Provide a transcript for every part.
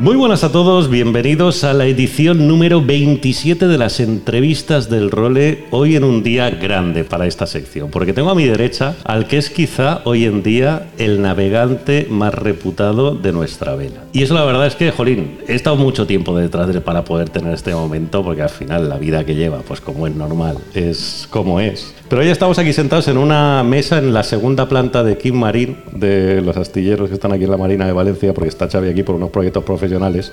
Muy buenas a todos, bienvenidos a la edición número 27 de las entrevistas del Role, hoy en un día grande para esta sección, porque tengo a mi derecha al que es quizá hoy en día el navegante más reputado de nuestra vela. Y eso la verdad es que, Jolín, he estado mucho tiempo detrás de él para poder tener este momento, porque al final la vida que lleva, pues como es normal, es como es. Pero hoy estamos aquí sentados en una mesa en la segunda planta de Kim Marín, de los astilleros que están aquí en la Marina de Valencia, porque está Xavi aquí por unos proyectos profesionales,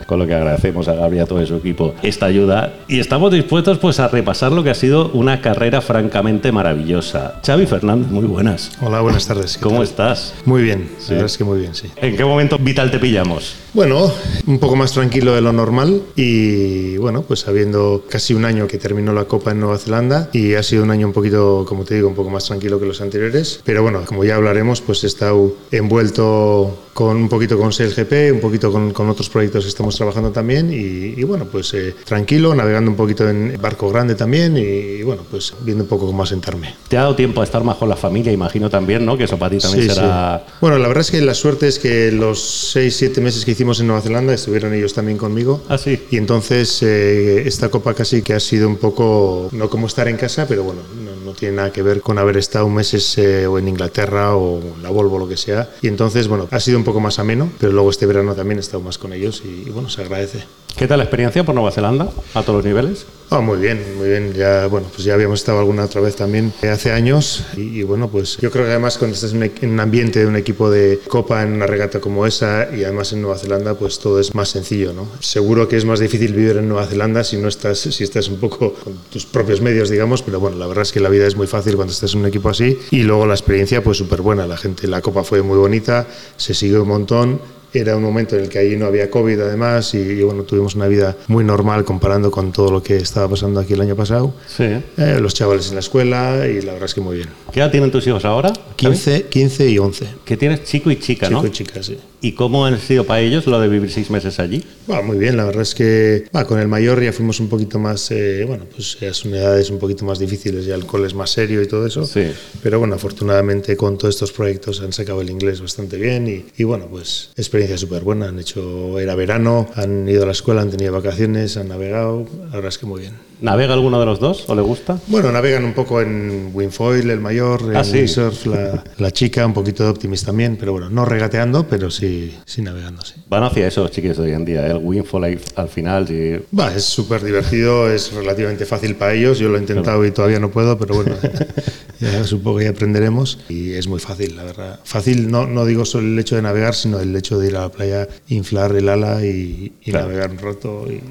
con lo que agradecemos a Gabriel y a todo su equipo esta ayuda. Y estamos dispuestos pues a repasar lo que ha sido una carrera francamente maravillosa. Xavi Fernández, muy buenas. Hola, buenas tardes. ¿qué ¿Cómo tal? estás? Muy bien, Sí. la verdad es que muy bien, sí. ¿En qué momento vital te pillamos? Bueno, un poco más tranquilo de lo normal y bueno, pues habiendo casi un año que terminó la Copa en Nueva Zelanda y ha sido un año un poquito, como te digo, un poco más tranquilo que los anteriores, pero bueno, como ya hablaremos, pues he estado envuelto con un poquito con SailGP, un poquito con, con otros proyectos que estamos trabajando también y, y bueno, pues eh, tranquilo, navegando un poquito en barco grande también y, y bueno, pues viendo un poco cómo asentarme. ¿Te ha dado tiempo a estar más con la familia? Imagino también, ¿no? Que eso para ti también Sí, será... sí. Bueno, la verdad es que la suerte es que los 6, 7 meses que hicimos en Nueva Zelanda estuvieron ellos también conmigo. Ah, sí. Y entonces eh, esta copa casi que ha sido un poco, no como estar en casa, pero bueno, no, no tiene nada que ver con haber estado meses eh, o en Inglaterra o en la Volvo lo que sea. Y entonces, bueno, ha sido un poco más ameno, pero luego este verano también he estado más con ellos y, y bueno, se agradece. ¿Qué tal la experiencia por Nueva Zelanda? ¿A todos los niveles? Ah, muy bien, muy bien. Ya, bueno, pues ya habíamos estado alguna otra vez también eh, hace años y, bueno, pues yo creo que además cuando estás en en un ambiente de un equipo de copa en una regata como esa y además en Nueva Zelanda, pues todo es más sencillo, ¿no? Seguro que es más difícil vivir en Nueva Zelanda si no estás, si estás un poco con tus propios medios, digamos, pero bueno, la verdad es que la vida es muy fácil cuando estás en un equipo así y luego la experiencia pues súper buena. La gente, la copa fue muy bonita, se siguió un montón. Era un momento en el que ahí no había COVID además y, y, bueno, tuvimos una vida muy normal comparando con todo lo que estaba pasando aquí el año pasado. Sí. Eh, los chavales en la escuela y la verdad es que muy bien. ¿Qué edad tienen tus hijos ahora? 15, 15 y 11. Que tienes chico y chica, ¿no? Chico y chica, sí. ¿Y cómo ha sido para ellos lo de vivir seis meses allí? Muy bien, la verdad es que con el mayor ya fuimos un poquito más, eh, bueno, pues ya son edades un poquito más difíciles, ya el cole es más serio y todo eso. Sí. Pero bueno, afortunadamente con todos estos proyectos han sacado el inglés bastante bien y, y bueno, pues experiencia súper buena. Han hecho, era verano, han ido a la escuela, han tenido vacaciones, han navegado, la verdad es que muy bien. ¿Navega alguno de los dos o le gusta? Bueno, navegan un poco en Winfoil, el mayor, en Ah, sí. windsurf, la, la chica, un poquito de Optimist también, pero bueno, no regateando, pero sí, sí navegando, sí. Van hacia eso los chiquillos de hoy en día. ¿eh? El Winfall ahí al final. sí. Va, es súper divertido, es relativamente fácil para ellos. Yo lo he intentado y todavía no puedo, pero bueno, ya supongo que ya aprenderemos. Y es muy fácil, la verdad. Fácil, no, no digo solo el hecho de navegar, sino el hecho de ir a la playa, inflar el ala y, y Claro. navegar un rato y,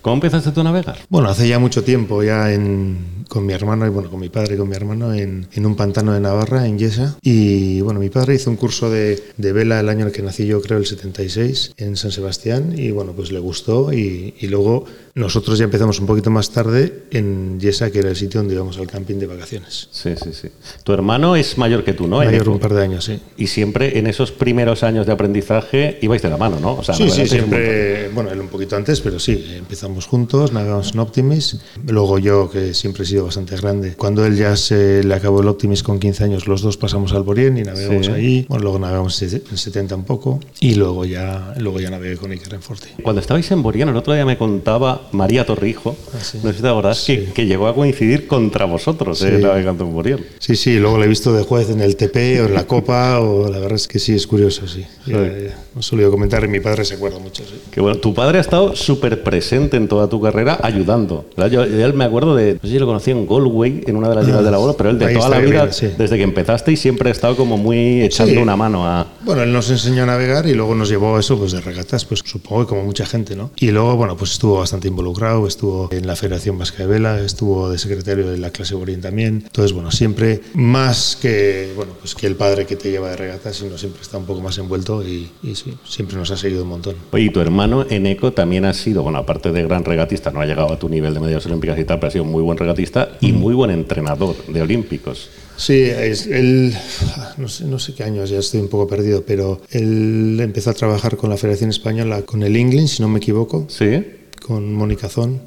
¿Cómo empezaste tú a navegar? Bueno, hace ya mucho tiempo, ya en, con mi hermano, y bueno, con mi padre y con mi hermano, en, un pantano de Navarra, en Yesa. Y bueno, mi padre hizo un curso de, vela el año en el que nací yo, creo, el 76, en San Sebastián. Y bueno, pues le gustó. Y luego nosotros ya empezamos un poquito más tarde en Yesa, que era el sitio donde íbamos al camping de vacaciones. Sí, sí, sí. Tu hermano es mayor que tú, ¿no? Mayor un par de años, sí. Y siempre en esos primeros años de aprendizaje ibais de la mano, ¿no? O sea, Sí, sí, siempre, bueno, él un poquito antes, pero sí, empezamos juntos, navegamos en Optimis. Luego yo, que siempre he sido bastante grande, cuando él ya se le acabó el Optimis con 15 años, los dos pasamos al Borien y navegamos Sí. ahí. Bueno, luego navegamos en 70 un poco y luego ya, luego ya navegué con Iker en Forte. Cuando estabais en Boriano, el otro día me contaba María Torrijo, sí. no sé si te acordás, que, que llegó a coincidir contra vosotros, eh, Sí. navegando en. Sí, sí, luego lo he visto de juez en el TP o en la Copa, o la verdad es que sí, es curioso, sí. Ya, ya, he solido comentar y mi padre se acuerda mucho, sí. Que bueno, tu padre ha estado súper presente en toda tu carrera ayudando. Yo, yo me acuerdo de, no sé si lo conocí en Galway, en una de las ligas de la bola, pero él de toda la vida, Gabriel, sí. desde que empezaste y siempre ha estado como muy echando Sí. una mano a... Bueno, él nos enseñó a navegar y luego nos llevó eso pues de regatas, pues supongo que como mucha gente, ¿no? Y luego, bueno, pues estuvo bastante involucrado, estuvo en la Federación Vasca de Vela, estuvo de secretario de la clase Borien también. Entonces, bueno, siempre más que, bueno, pues que el padre que te lleva de regatas, sino siempre está un poco más envuelto y, y sí, siempre nos ha seguido un montón. Oye, y tu hermano Eneco también ha sido, bueno, aparte de gran regatista, no ha llegado a tu nivel de medallas olímpicas y tal, pero ha sido muy buen regatista y muy buen entrenador de olímpicos. Sí, es, él, no sé, no sé qué años, ya estoy un poco perdido, pero él empezó a trabajar con la Federación Española, con el England, si no me equivoco, Sí, con Mónica Zón.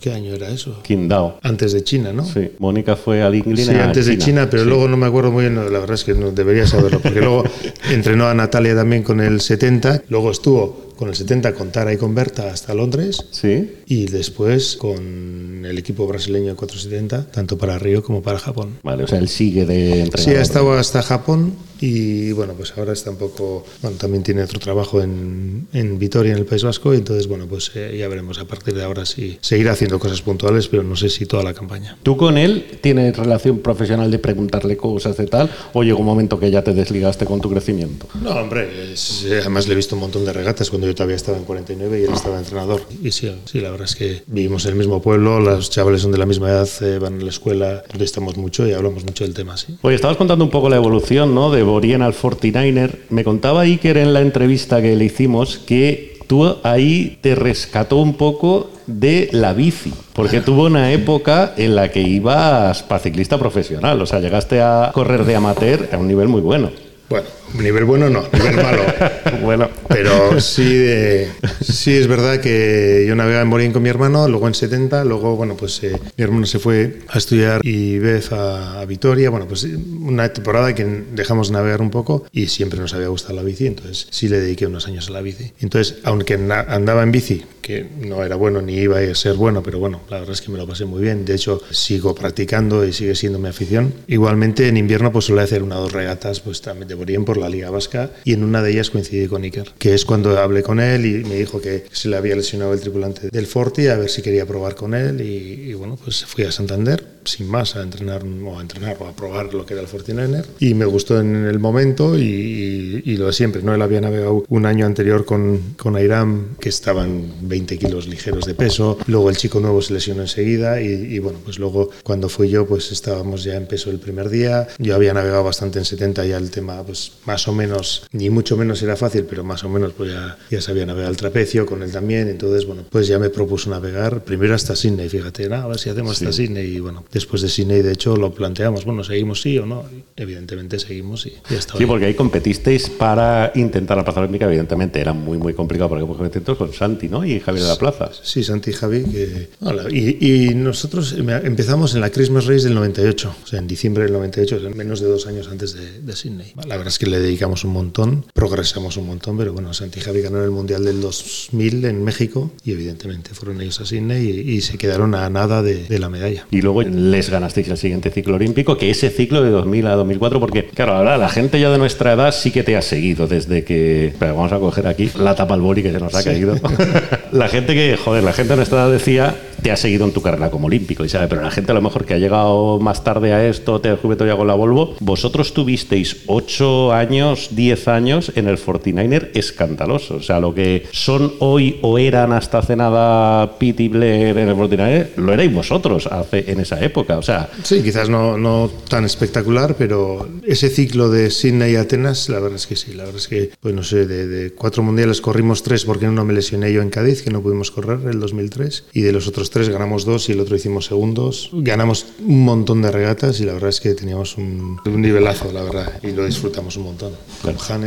¿Qué año era eso? Qingdao. Antes de China, ¿no? Sí, Mónica fue al Inglés. Sí, antes de China, pero luego no me acuerdo muy bien, la verdad es que no debería saberlo, porque luego entrenó a Natalia también con el 70, luego estuvo con el 70 con Tara y con Berta hasta Londres Sí, y después con el equipo brasileño 470, tanto para Río como para Japón. vale, o sea, él sigue de entrenador. Sí, ha estado hasta Japón y bueno, pues ahora está un poco, bueno, también tiene otro trabajo en, en Vitoria, en el País Vasco, y entonces bueno, pues eh, ya veremos a partir de ahora si seguirá haciendo cosas puntuales, pero no sé si toda la campaña. ¿Tú con él tienes relación profesional de preguntarle cosas de tal o llegó un momento que ya te desligaste con tu crecimiento? No, hombre, es- eh, además le he visto un montón de regatas cuando yo todavía estaba en 49 y él estaba entrenador. Y sí, sí, la verdad es que vivimos en el mismo pueblo, los chavales son de la misma edad, eh, van a la escuela, estamos mucho y hablamos mucho del tema, sí. Oye, estabas contando un poco la evolución ¿no? de Borien al 49er. Me contaba Iker en la entrevista que le hicimos que tú ahí te rescató un poco de la bici, porque tuvo una época en la que ibas para ciclista profesional, o sea, llegaste a correr de amateur a un nivel muy bueno. Bueno, nivel bueno no, nivel malo. bueno, Pero sí, de- sí es verdad que yo navegaba en Morín con mi hermano, luego en 70, luego, bueno, pues eh, mi hermano se fue a estudiar y vez a, a Vitoria, bueno, pues una temporada que dejamos navegar un poco y siempre nos había gustado la bici, entonces sí le dediqué unos años a la bici. Entonces, aunque andaba en bici, que no era bueno ni iba a ser bueno, pero bueno, la verdad es que me lo pasé muy bien, de hecho sigo practicando y sigue siendo mi afición. Igualmente en invierno pues suele hacer una o dos regatas pues también de Borien por la Liga Vasca y en una de ellas coincidí con Iker, que es cuando hablé con él y me dijo que se le había lesionado el tripulante del Forti a ver si quería probar con él y bueno, pues fui a Santander sin más a entrenar o a entrenar o a probar lo que era el Fortininer y me gustó en el momento y, y- y lo de siempre, ¿no? Él había navegado un año anterior con, con Airam que estaban 20 kilos ligeros de peso, luego el chico nuevo se lesionó enseguida y, y bueno, pues luego cuando fui yo pues estábamos ya en peso el primer día, yo había navegado bastante en 70 ya el tema pues más o menos, ni mucho menos era fácil, pero más o menos pues ya, ya sabía navegar el trapecio con él también, entonces bueno, pues ya me propuso navegar primero hasta Sydney, fíjate, "Ah, a ver si hacemos hasta Sydney y bueno, después de Sydney de hecho lo planteamos, bueno, seguimos sí o no, y evidentemente seguimos y ya está. Sí, porque ahí competisteis para intentar la plaza olímpica, evidentemente era muy, muy complicado porque competisteis con Santi ¿no? y Javier de la Plaza. Sí, Santi y Javi. Que, hola, y, y nosotros em- empezamos en la Christmas Race del 98, o sea, en diciembre del 98, o sea, menos de dos años antes de, de Sydney. La verdad es que le dedicamos un montón, progresamos un montón, pero bueno, Santi y Javi ganaron el Mundial del 2000 en México y evidentemente fueron ellos a Sydney y, y se quedaron a nada de, de la medalla. Y luego les ganasteis el siguiente ciclo olímpico, que ese ciclo de 2000 a 2004, porque, claro, ahora la gente ya de nuestra edad sí que te ha seguido desde que. Espera, vamos a coger aquí la tapa al boli que se nos ha caído. la gente que, joder, la gente de nuestra edad decía, te ha seguido en tu carrera como olímpico, y sabe, pero la gente a lo mejor que ha llegado más tarde a esto, te ha descubierto ya con la Volvo, vosotros tuvisteis 8 años, 10 años en el 49er escandaloso. O sea, lo que son hoy o eran hasta hace nada Pete y Blair en el 49er, lo erais vosotros hace, en esa época. O sea, Sí, quizás no, no tan espectacular, pero ese ciclo de Sydney y Atenas, la verdad es que sí. La verdad es que, pues no sé, de, de cuatro mundiales corrimos tres porque uno me lesioné yo en Cádiz, que no pudimos correr el 2003, y de los otros tres ganamos dos y el otro hicimos segundos. Ganamos un montón de regatas y la verdad es que teníamos un, un nivelazo, la verdad, y lo disfrutamos un montón. Con Jane,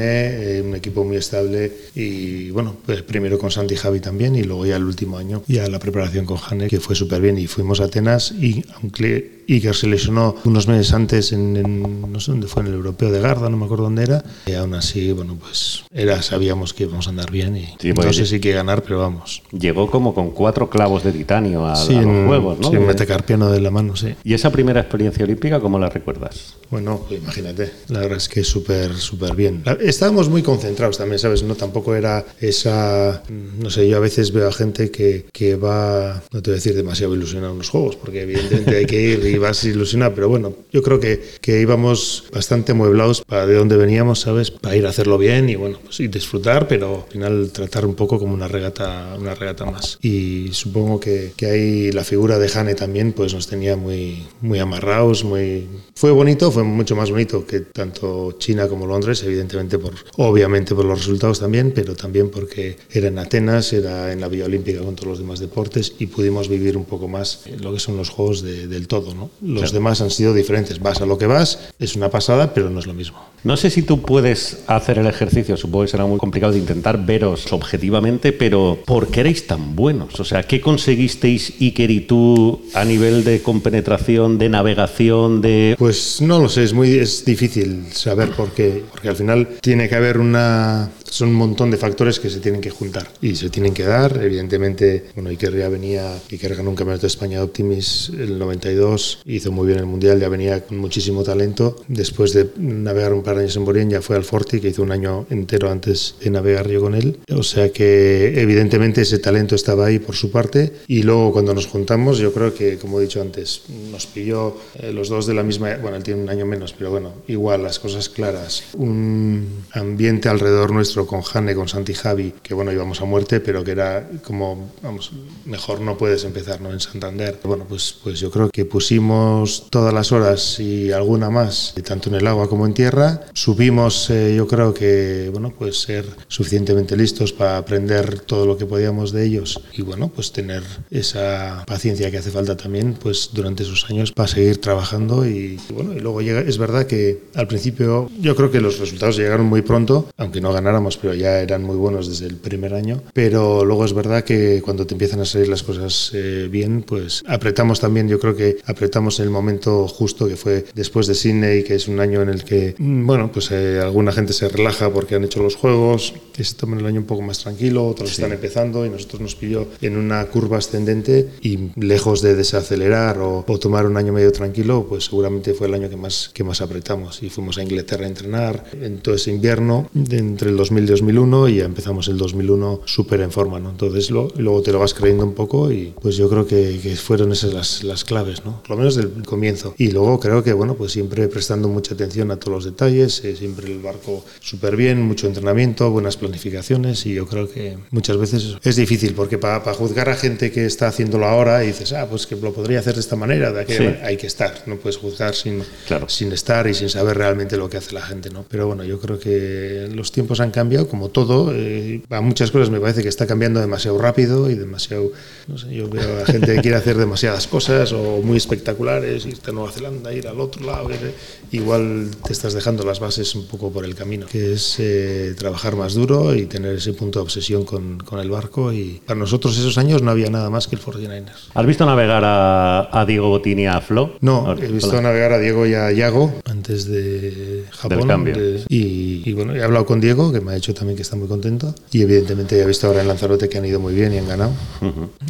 eh, un equipo muy estable y bueno, pues primero con Santi y Javi también y luego ya el último año ya la preparación con Jane, que fue súper bien y fuimos a Atenas y aunque Iker se lesionó unos meses antes en, en- no sé dónde fue, en el europeo de Garda, no me acuerdo dónde era, y aún así, bueno, pues era, sabíamos que íbamos a andar bien y Sí, no sé si que ganar, pero vamos. llegó como con cuatro clavos de titanio a, Sí, a los en- juegos, ¿no? sí, un metacarpiano de la mano, sí. ¿Y esa primera experiencia olímpica cómo la recuerdas? Bueno, pues imagínate, la verdad es que súper, súper bien. Estábamos muy concentrados también, ¿sabes? No tampoco era esa, no sé, yo a veces veo a gente que, que va, no te voy a decir demasiado ilusionado en los juegos, porque evidentemente hay que ir y vas ilusionado, pero bueno, yo creo que, que íbamos bastante amueblados para de dónde veníamos, ¿sabes? Para ir a hacerlo bien y bueno, pues y disfrutar, pero al final tratar un poco como una regata, una regata más. Y supongo que, que ahí la figura de Jane también pues nos tenía muy, muy amarrados, muy... Fue bonito, fue mucho más bonito que tanto China como Londres, evidentemente por, obviamente por los resultados también, pero también porque era en Atenas, era en la Vía Olímpica con todos los demás deportes y pudimos vivir un poco más lo que son los juegos de- del todo, ¿no? Los Claro. demás han sido diferentes, vas a lo que vas, es una pasada, pero no es lo mismo. No sé si tú puedes hacer el ejercicio, supongo que será muy complicado de intentar veros objetivamente, pero ¿por qué erais tan buenos? O sea, ¿qué conseguisteis Iker y tú a nivel de compenetración, de navegación, de... Pues no lo sé, es muy es difícil saber por qué, porque al final tiene que haber una son un montón de factores que se tienen que juntar y se tienen que dar, evidentemente, bueno, Iker ya venía, Iker ganó un campeonato de España de Optimis el 92, hizo muy bien el mundial, ya venía con muchísimo talento, después de navegar un par de años en Borien ya fue al Forti, que hizo un año entero antes de navegar yo con él, o sea que evidentemente ese talento estaba ahí por su parte. Y luego cuando nos juntamos, yo creo que, como he dicho antes, nos pilló eh, los dos de la misma, bueno, él tiene un año menos, pero bueno, igual las cosas claras, un ambiente alrededor nuestro con Jane, con Santi Javi, que bueno, íbamos a muerte, pero que era como, vamos, mejor no puedes empezar, ¿no? En Santander. Bueno, pues, pues yo creo que pusimos todas las horas y alguna más, tanto en el agua como en tierra. Supimos, eh, yo creo que, bueno, pues ser suficientemente listos para aprender todo lo que podíamos de ellos y bueno, pues tener esa paciencia que hace falta también, pues durante esos años para seguir trabajando y, y bueno, y luego llega, es verdad que al principio yo creo que los resultados llegaron muy pronto, aunque no ganáramos, pero ya eran muy buenos desde el primer año, pero luego es verdad que cuando te empiezan a salir las cosas eh, bien, pues apretamos también, yo creo que apretamos en el momento justo que fue después de Sydney, que es un año en el que, mm, bueno, pues eh, alguna gente se relaja porque han hecho los juegos, es también el año un poco más tranquilo, otros están empezando y nosotros nos pilló en una curva ascendente y lejos de desacelerar o, o tomar un año medio tranquilo, pues seguramente fue el año que más, que más apretamos y fuimos a Inglaterra a entrenar en todo ese invierno entre el 2000 y 2001 y ya empezamos el 2001 súper en forma, ¿no? Entonces lo, luego te lo vas creyendo un poco y pues yo creo que, que fueron esas las, las claves, ¿no? Por lo menos del comienzo. Y luego creo que, bueno, pues siempre prestando mucha atención a todos los detalles, eh, siempre el barco súper bien, mucho entrenamiento, buenas planificaciones y yo creo que muchas veces es difícil porque para juzgar a gente que está haciéndolo ahora y dices, ah, pues que lo podría hacer de esta manera, de aquella Sí. manera", hay que estar, no puedes juzgar sin, Claro. Sin estar y sin saber realmente lo que hace la gente, ¿no? Pero bueno, yo creo que los tiempos han cambiado, como todo, eh, a muchas cosas me parece que está cambiando demasiado rápido y demasiado, no sé, yo veo a gente que quiere hacer demasiadas cosas o muy espectaculares, irte a Nueva Zelanda, ir al otro lado, ir- igual te estás dejando las bases un poco por el camino, que es eh, trabajar más duro y tener ese punto de obsesión con, con el barco y para nosotros esos años no había nada más que el 49ers. ¿Has visto navegar a, a Diego Botini a Flo? No, he visto navegar a Diego y a Yago antes de Japón. Del cambio. de- y, y bueno, he hablado con Diego, que me ha dicho también que está muy contento. Y evidentemente ya he visto ahora en Lanzarote que han ido muy bien y han ganado.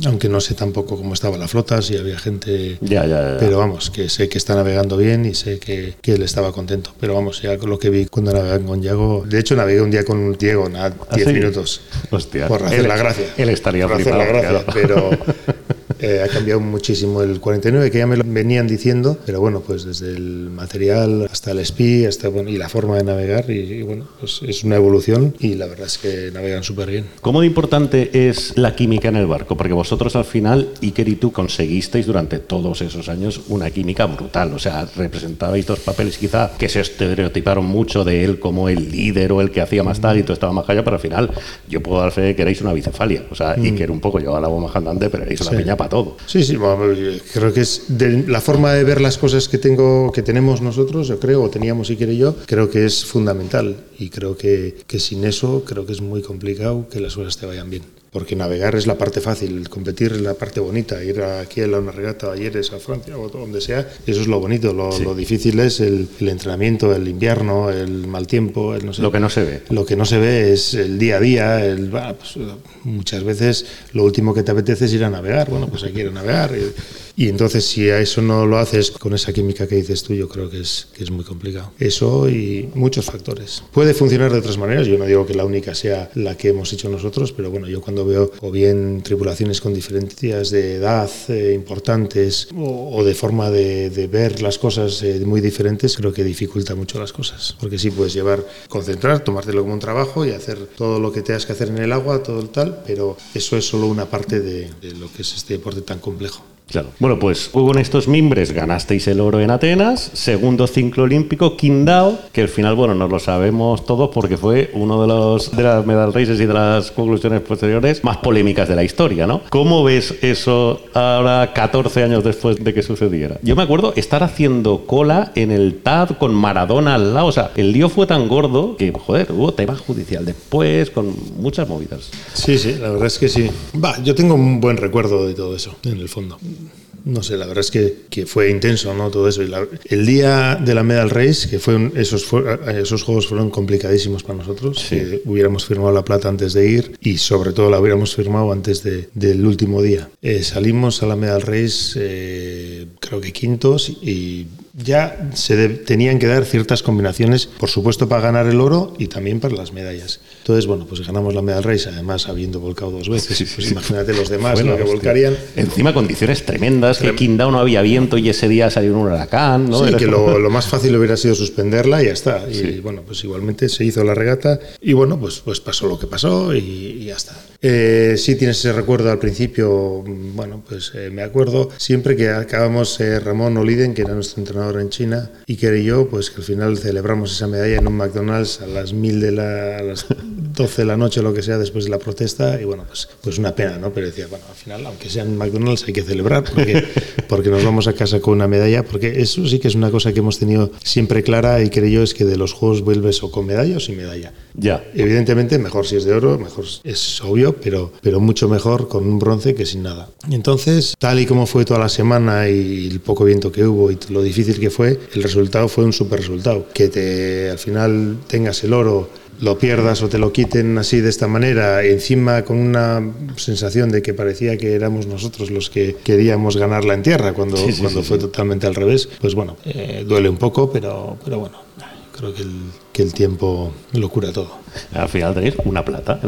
Aunque no sé tampoco cómo estaba la flota, si había gente. Ya, ya, ya. Pero vamos, que sé que está navegando bien y sé que, que él estaba contento. Pero vamos, ya con lo que vi cuando navegan con Yago. De hecho, navegué un día con Diego, nada, ¿Ah, 10 sí? minutos. Hostia. Por hacer Él- la gracia. él estaría Por hacer la flipado, gracia. claro. Pero eh, ha cambiado muchísimo el 49, que ya me lo venían diciendo. Pero bueno, pues desde el material hasta el SPI hasta, bueno, y la forma de navegar. Y, y bueno, pues es una evolución y la verdad es que navegan súper bien. ¿Cómo de importante es la química en el barco? Porque vosotros al final, Iker y tú, conseguisteis durante todos esos años una química brutal. O sea, representabais dos papeles quizá que se estereotiparon mucho de él como el líder o el que hacía más tal y todo estaba más callado, pero al final yo puedo dar fe de que erais una bicefalia. O sea, Iker un poco llevaba la bomba andante, pero erais una Sí. piña para Sí, sí, creo que es la forma de ver las cosas que tengo, que tenemos nosotros, yo creo, o teníamos Iker y yo, creo que es fundamental y creo que, que sin eso creo que es muy complicado que las cosas te vayan bien. Porque navegar es la parte fácil, competir es la parte bonita, ir aquí a una regata, ayer es a Francia o donde sea, eso es lo bonito, lo, lo difícil es el, el entrenamiento, el invierno, el mal tiempo, el no sé. Lo que no se ve. Lo que no se ve es el día a día, el, pues, muchas veces lo último que te apetece es ir a navegar, bueno, pues hay que ir a navegar. Y, y entonces si a eso no lo haces con esa química que dices tú, yo creo que es, que es muy complicado. Eso y muchos factores. Puede funcionar de otras maneras, yo no digo que la única sea la que hemos hecho nosotros, pero bueno, yo cuando veo o bien tripulaciones con diferencias de edad eh, importantes o, o, de forma de, de ver las cosas eh, muy diferentes, creo que dificulta mucho las cosas. Porque sí puedes llevar, concentrar, tomártelo como un trabajo y hacer todo lo que tengas que hacer en el agua, todo el tal, pero eso es solo una parte de, de lo que es este deporte tan complejo. Claro. Bueno, pues con estos mimbres ganasteis el oro en Atenas, segundo ciclo olímpico, Qingdao, que al final, bueno, nos lo sabemos todos porque fue uno de los de las medal races y de las conclusiones posteriores más polémicas de la historia, ¿no? ¿Cómo ves eso ahora 14 años después de que sucediera? Yo me acuerdo estar haciendo cola en el TAD con Maradona al lado, o sea, el lío fue tan gordo que, joder, hubo tema judicial después con muchas movidas. Sí, sí, la verdad es que sí. Va, yo tengo un buen recuerdo de todo eso, en el fondo. No sé, la verdad es que, que fue intenso, ¿no? Todo eso. Y la, el día de la Medal Race, que fue un, esos, fue, esos juegos fueron complicadísimos para nosotros, sí. que hubiéramos firmado la plata antes de ir y sobre todo la hubiéramos firmado antes de, del último día. Eh, salimos a la Medal Race, eh, creo que quintos, y ya se de, tenían que dar ciertas combinaciones, por supuesto para ganar el oro y también para las medallas. Entonces, bueno, pues ganamos la medal race, además habiendo volcado dos veces. Sí, sí, pues sí. imagínate los demás bueno, lo que volcarían. Encima condiciones tremendas, que Qingdao no había viento y ese día salió un huracán. ¿no? Sí, Era que lo, lo, más fácil hubiera sido suspenderla y ya está. Y bueno, pues igualmente se hizo la regata y bueno, pues, pues pasó lo que pasó y, y ya está. Eh, sí tienes ese recuerdo al principio, bueno, pues eh, me acuerdo siempre que acabamos eh, Ramón Oliden, que era nuestro entrenador en China, y que yo, pues que al final celebramos esa medalla en un McDonald's a las mil de la, a las 12 de la noche o lo que sea después de la protesta, y bueno, pues, pues una pena, ¿no? Pero decía, bueno, al final, aunque sea en McDonald's, hay que celebrar porque, porque nos vamos a casa con una medalla, porque eso sí que es una cosa que hemos tenido siempre clara y creo yo es que de los juegos vuelves o con medalla o sin medalla. Ya. Evidentemente, mejor si es de oro, mejor es obvio, pero, pero mucho mejor con un bronce que sin nada. Entonces, tal y como fue toda la semana y el poco viento que hubo y lo difícil que fue, el resultado fue un super resultado. Que te, al final tengas el oro, lo pierdas o te lo quiten así de esta manera, encima con una sensación de que parecía que éramos nosotros los que queríamos ganarla en tierra, cuando, sí, sí, cuando sí, fue totalmente al revés, pues bueno, eh, duele un poco, pero, pero bueno, creo que el, que el tiempo lo cura todo. Al final tenéis una plata.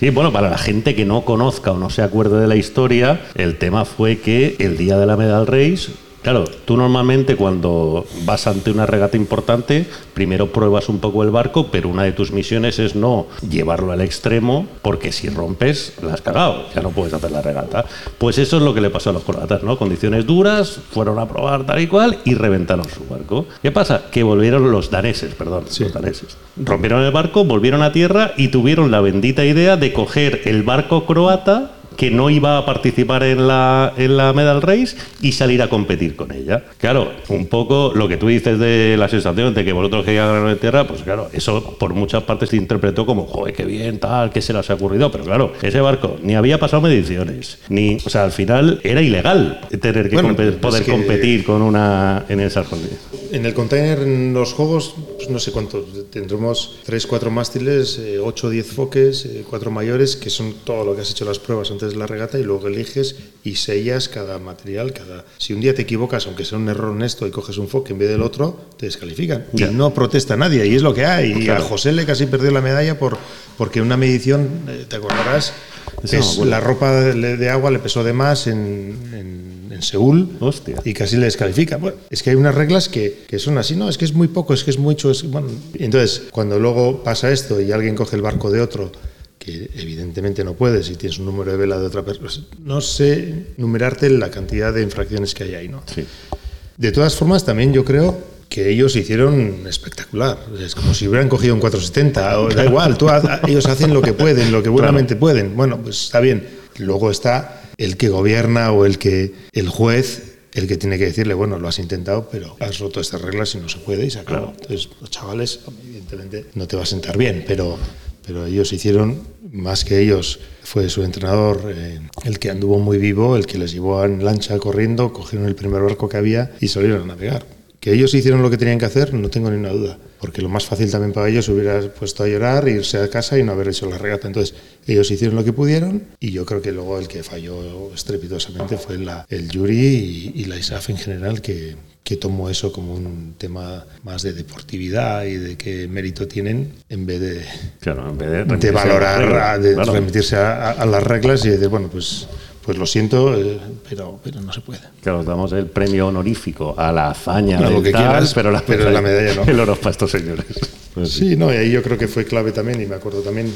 Y bueno, para la gente que no conozca o no se acuerde de la historia, el tema fue que el día de la Medal Race Claro, tú normalmente cuando vas ante una regata importante, primero pruebas un poco el barco, pero una de tus misiones es no llevarlo al extremo, porque si rompes, la has cagado, ya no puedes hacer la regata. Pues eso es lo que le pasó a los croatas, ¿no? Condiciones duras, fueron a probar tal y cual y reventaron su barco. ¿Qué pasa? Que volvieron los daneses, perdón, sí. los daneses. Rompieron el barco, volvieron a tierra y tuvieron la bendita idea de coger el barco croata que no iba a participar en la, en la Medal Race y salir a competir con ella. Claro, un poco lo que tú dices de la sensación de que vosotros queríais ganar en tierra, pues claro, eso por muchas partes se interpretó como, joder, qué bien, tal, qué se les ha ocurrido. Pero claro, ese barco ni había pasado mediciones, ni, o sea, al final era ilegal tener que Bueno, compe- es poder que- competir con una en esas condiciones. En el container, en los juegos, pues no sé cuántos, tendremos 3, 4 mástiles, 8 o 10 foques, 4 mayores, que son todo lo que has hecho las pruebas antes de la regata y luego eliges y sellas cada material. cada Si un día te equivocas, aunque sea un error honesto, y coges un foque en vez del otro, te descalifican. Ya. Y no protesta nadie, y es lo que hay. Y a José le casi perdió la medalla por, porque una medición, eh, te acordarás, no es- la ropa de, de agua le pesó de más en, en, en Seúl Hostia. y casi le descalifica. Bueno, es que hay unas reglas que, que son así, no, es que es muy poco, es que es mucho. Es, bueno, entonces, cuando luego pasa esto y alguien coge el barco de otro, que evidentemente no puedes si tienes un número de vela de otra persona, no sé numerarte la cantidad de infracciones que hay ahí, ¿no? Sí. De todas formas, también yo creo que ellos hicieron espectacular. Es como si hubieran cogido un 470, o da igual, tú ellos hacen lo que pueden, lo que buenamente pueden. Bueno, pues está bien. Luego está el que gobierna o el que el juez el que tiene que decirle, bueno, lo has intentado, pero has roto estas reglas y no se puede y se acabó. Claro. Entonces, los chavales, evidentemente, no te va a sentar bien, pero, pero ellos hicieron, más que ellos, fue su entrenador eh, el que anduvo muy vivo, el que les llevó en lancha corriendo, cogieron el primer barco que había y salieron a navegar. Que ellos hicieron lo que tenían que hacer, no tengo ni una duda, porque lo más fácil también para ellos hubiera puesto a llorar, irse a casa y no haber hecho la regata. Entonces, ellos hicieron lo que pudieron y yo creo que luego el que falló estrepitosamente fue el Yuri y, y la ISAF en general, que, que tomo eso como un tema más de deportividad y de qué mérito tienen en vez de, Claro, en vez de, de a valorar, a- de claro. remitirse a, a las reglas y decir, bueno, pues, pues lo siento, eh, pero, pero no se puede. Claro, os damos el premio honorífico a la hazaña, A lo que tal, quieras, pero la, pero la medalla no. El oro para estos señores. Pues sí. Sí, no, y ahí yo creo que fue clave también, y me acuerdo también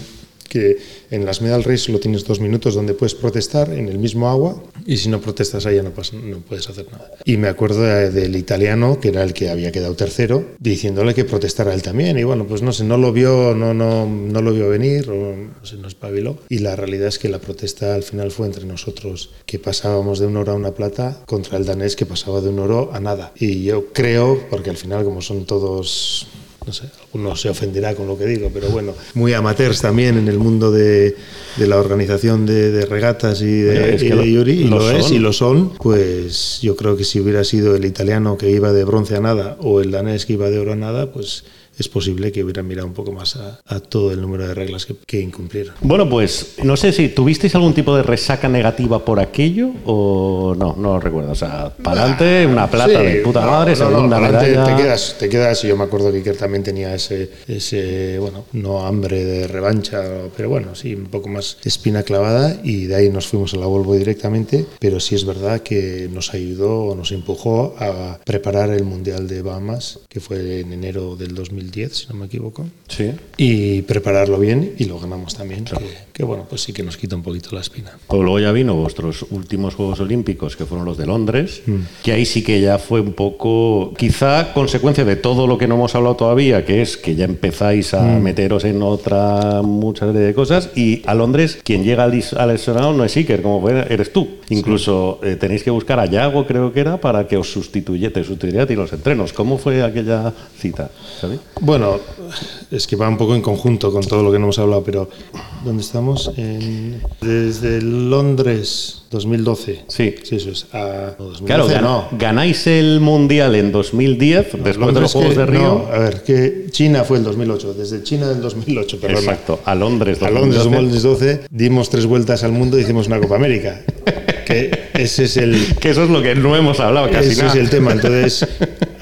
que en las medal race solo tienes dos minutos donde puedes protestar en el mismo agua y si no protestas ya no, pasa, no puedes hacer nada. Y me acuerdo de- del italiano, que era el que había quedado tercero, diciéndole que protestara él también y bueno, pues no sé, no lo vio, no, no, no lo vio venir o no sé, no espabiló. Y la realidad es que la protesta al final fue entre nosotros, que pasábamos de un oro a una plata contra el danés que pasaba de un oro a nada. Y yo creo, porque al final como son todos no sé, alguno se ofenderá con lo que digo, pero bueno, muy amateurs también en el mundo de, de la organización de, de regatas y de, Oye, es y que de lo- Yuri, y lo lo, es y lo son, pues yo creo que si hubiera sido el italiano que iba de bronce a nada o el danés que iba de oro a nada, pues es posible que hubieran mirado un poco más a, a todo el número de reglas que, que incumplieron. Bueno, pues no sé si tuvisteis algún tipo de resaca negativa por aquello o no, no lo recuerdo. O sea, para adelante, una plata Sí, de puta no, madre, no, no, segunda adelante medalla. Te quedas, te quedas, y yo me acuerdo que Iker también tenía ese, ese, bueno, no hambre de revancha, pero bueno, sí, un poco más espina clavada y de ahí nos fuimos a la Volvo directamente, pero sí es verdad que nos ayudó o nos empujó a preparar el Mundial de Bahamas, que fue en enero del 2010, si no me equivoco. Sí. Y prepararlo bien y lo ganamos también, que, que bueno, pues sí que nos quita un poquito la espina. Luego ya vino vuestros últimos Juegos Olímpicos, que fueron los de Londres, Mm. que ahí sí que ya fue un poco, quizá consecuencia de todo lo que no hemos hablado todavía, que es que ya empezáis a Mm. meteros en otra mucha serie de cosas, y a Londres quien llega al, al no es Iker, como fue- eres tú. Incluso eh, tenéis que buscar a Yago, creo que era, para que os sustituya, te sustituyera a ti los entrenos. ¿Cómo fue aquella cita? ¿sabes? Bueno, es que va un poco en conjunto con todo lo que no hemos hablado, pero ¿dónde estamos? En- desde Londres 2012. Sí. Sí, eso es. A, no, 2012 Claro, gan- no. ganáis el Mundial en 2010, después de los Londres Juegos que- de Río. No, a ver, que China fue el 2008. Desde China del 2008, perdón. Exacto, a Londres. A Londres 2012. 2012 dimos tres vueltas al mundo y hicimos una Copa América. que ese es el, Que eso es lo que no hemos hablado casi Ese nada. es el tema. Entonces,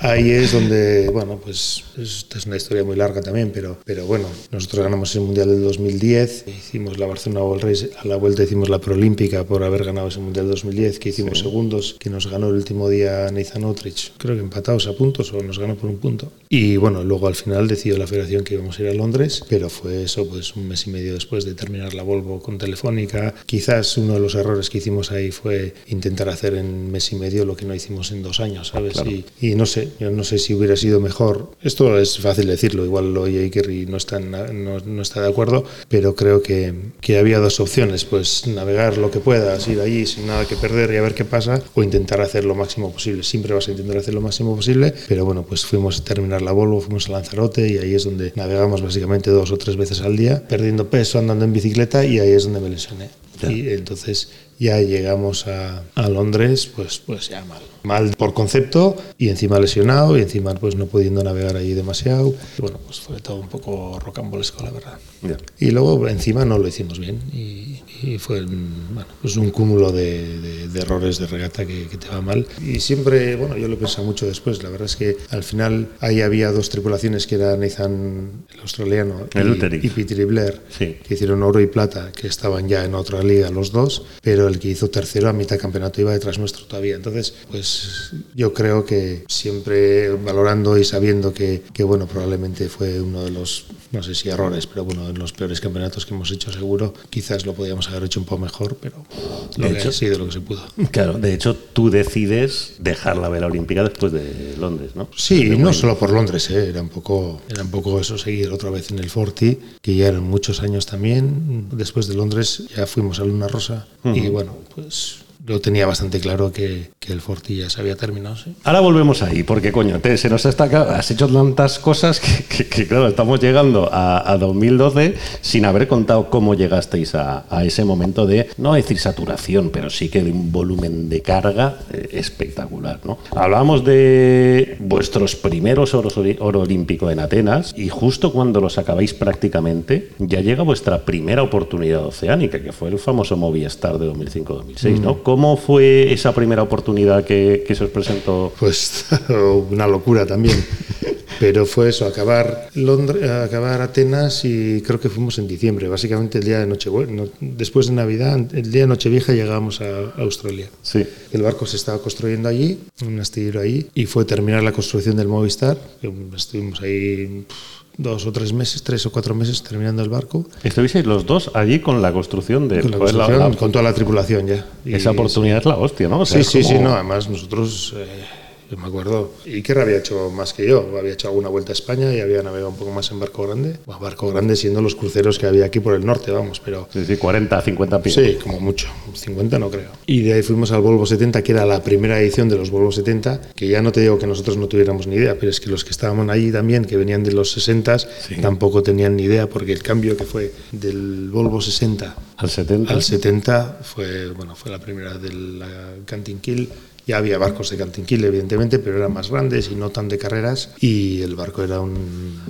ahí es donde, bueno, pues esta es una historia muy larga también, pero, pero bueno, nosotros ganamos el Mundial del 2010, hicimos la Barcelona World Race, a la vuelta hicimos la Prolímpica por haber ganado ese Mundial del 2010, que hicimos segundos, que nos ganó el último día Nathan Outridge, creo que empatados a puntos o nos ganó por un punto. Y bueno, luego al final decidió la federación que íbamos a ir a Londres, pero fue eso, pues un mes y medio después de terminar la Volvo con Telefónica. Quizás uno de los errores que hicimos ahí fue intentar hacer en mes y medio lo que no hicimos en dos años, ¿sabes? Y, y no sé, yo no sé si hubiera sido mejor. Esto es fácil decirlo, igual lo y no está, en- no, no está de acuerdo, pero creo que, que había dos opciones, pues navegar lo que puedas, ir allí sin nada que perder y a ver qué pasa, o intentar hacer lo máximo posible. Siempre vas a intentar hacer lo máximo posible, pero bueno, pues fuimos a terminar la Volvo, fuimos a Lanzarote y ahí es donde navegamos básicamente dos o tres veces al día, perdiendo peso, andando en bicicleta y ahí es donde me lesioné. Y entonces ya llegamos a, a Londres, pues, pues ya mal. Mal por concepto y encima lesionado y encima pues no pudiendo navegar allí demasiado. Bueno, pues fue todo un poco rocambolesco, la verdad. Ya. Y luego encima no lo hicimos bien y, y fue un, bueno, pues un cúmulo de, de- de errores de regata que, que te va mal. Y siempre, bueno, yo lo he pensado mucho después, la verdad es que al final ahí había dos tripulaciones que era Nathan, el australiano, El y, y Peter Blair, Sí. que hicieron oro y plata, que estaban ya en otra liga los dos, pero el que hizo tercero a mitad campeonato iba detrás nuestro todavía. Entonces, pues yo creo que siempre valorando y sabiendo que, que, bueno, probablemente fue uno de los, no sé si errores, pero bueno, los peores campeonatos que hemos hecho seguro, quizás lo podíamos haber hecho un poco mejor, pero lo De que hecho- ha sido lo que se pudo. Claro, de hecho tú decides dejar la vela olímpica después de Londres, ¿no? Sí, no solo por Londres, ¿eh? era, un poco, era un poco eso, seguir otra vez en el Forti, que ya eran muchos años también. Después de Londres ya fuimos a Luna Rosa y bueno, pues yo tenía bastante claro que, que el Forti ya se había terminado, sí. Ahora volvemos ahí, porque coño, te- se nos está has hecho tantas cosas que, que- que, claro, estamos llegando a, a 2012 sin haber contado cómo llegasteis a, a ese momento de, no decir saturación, pero sí que de un volumen de carga eh, espectacular, ¿no? Hablábamos de vuestros primeros oros oro olímpico en Atenas y justo cuando los acabáis prácticamente ya llega vuestra primera oportunidad oceánica, que fue el famoso Movistar de 2005-2006, ¿no? ¿Cómo fue esa primera oportunidad que se os presentó? Pues una locura también. Pero fue eso, acabar, Londres, acabar Atenas y creo que fuimos en diciembre, básicamente el día de Nochebuena. Después de Navidad, el día de Nochevieja llegamos a Australia. Sí. El barco se estaba construyendo allí, un astillero ahí, y fue terminar la construcción del Movistar. Estuvimos ahí dos o tres meses, tres o cuatro meses terminando el barco. Estuvisteis los dos allí con la construcción de Con, la pues, la- construcción, la- con toda la tripulación ya. Y- esa oportunidad es la hostia, ¿no? O sea, Sí, sí, sí, no, además nosotros, eh, yo me acuerdo, Iker había hecho más que yo, había hecho alguna vuelta a España y había navegado un poco más en barco grande. Bueno, barco grande siendo los cruceros que había aquí por el norte, vamos, pero Sí, sí, 40, 50 pies. sí, como mucho, 50 no creo. Y de ahí fuimos al Volvo 70, que era la primera edición de los Volvo 70, que ya no te digo que nosotros no tuviéramos ni idea, pero es que los que estaban allí también, que venían de los 60, tampoco tenían ni idea, porque el cambio que fue del Volvo 60 Al 70. al 70 fue, bueno, fue la primera de la Canting Kill. Ya había barcos de Canting Kill, evidentemente, pero eran más grandes y no tan de carreras. Y el barco era un-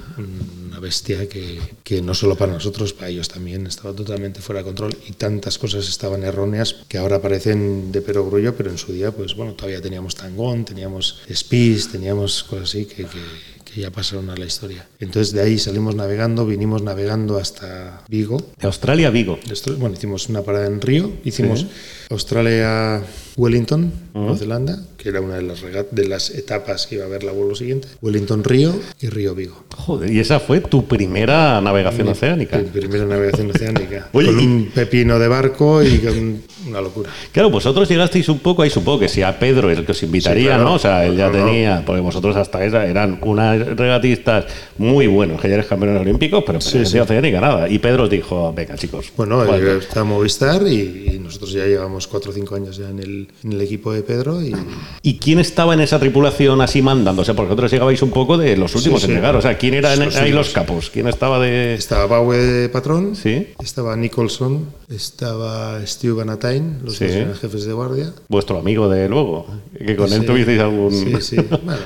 una bestia que, que no solo para nosotros, para ellos también estaba totalmente fuera de control. Y tantas cosas estaban erróneas que ahora parecen de perogrullo, pero en su día, pues bueno, todavía teníamos tangón, teníamos speeds, teníamos cosas así que, que- ya pasaron a la historia. Entonces de ahí salimos navegando, vinimos navegando hasta Vigo, De Australia a Vigo. bueno, hicimos una parada en Río, hicimos Australia Wellington, Nueva Zelanda, que era una de las, de las etapas que iba a haber la vuelo siguiente, Wellington Río y Río Vigo. Joder, y esa fue tu primera navegación oceánica. Mi primera navegación oceánica. Oye, con un pepino de barco y con una locura. Claro, vosotros llegasteis un poco, ahí supongo que si a Pedro es el que os invitaría, Sí, claro. ¿no? O sea, él ya tenía, porque vosotros hasta esa eran unas regatistas muy buenos, que ya eres campeones olímpicos, pero Sí, sí, oceánica nada. Y Pedro os dijo, venga chicos. Bueno, está Movistar y, y nosotros ya llevamos cuatro o cinco años ya en el, en el equipo de Pedro y ¿Y quién estaba en esa tripulación así mandando? O sea, porque vosotros llegabais un poco de los últimos Sí, en sí. llegar. O sea, ¿quién era en- Los ahí los capos? ¿Quién estaba de...? estaba Baue de patrón, Sí. estaba Nicholson, estaba Stu Ganatain, los Sí. dos eran jefes de guardia. Vuestro amigo de luego. Que con él Sí, tuvisteis algún... Sí, sí. Bueno,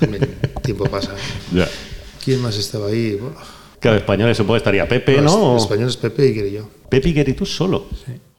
también tiempo pasa. Ya. ¿Quién más estaba ahí? Claro, españoles supongo estaría Pepe, ¿no? Español es Pepe y Guerrillo, Pepe y tú solo.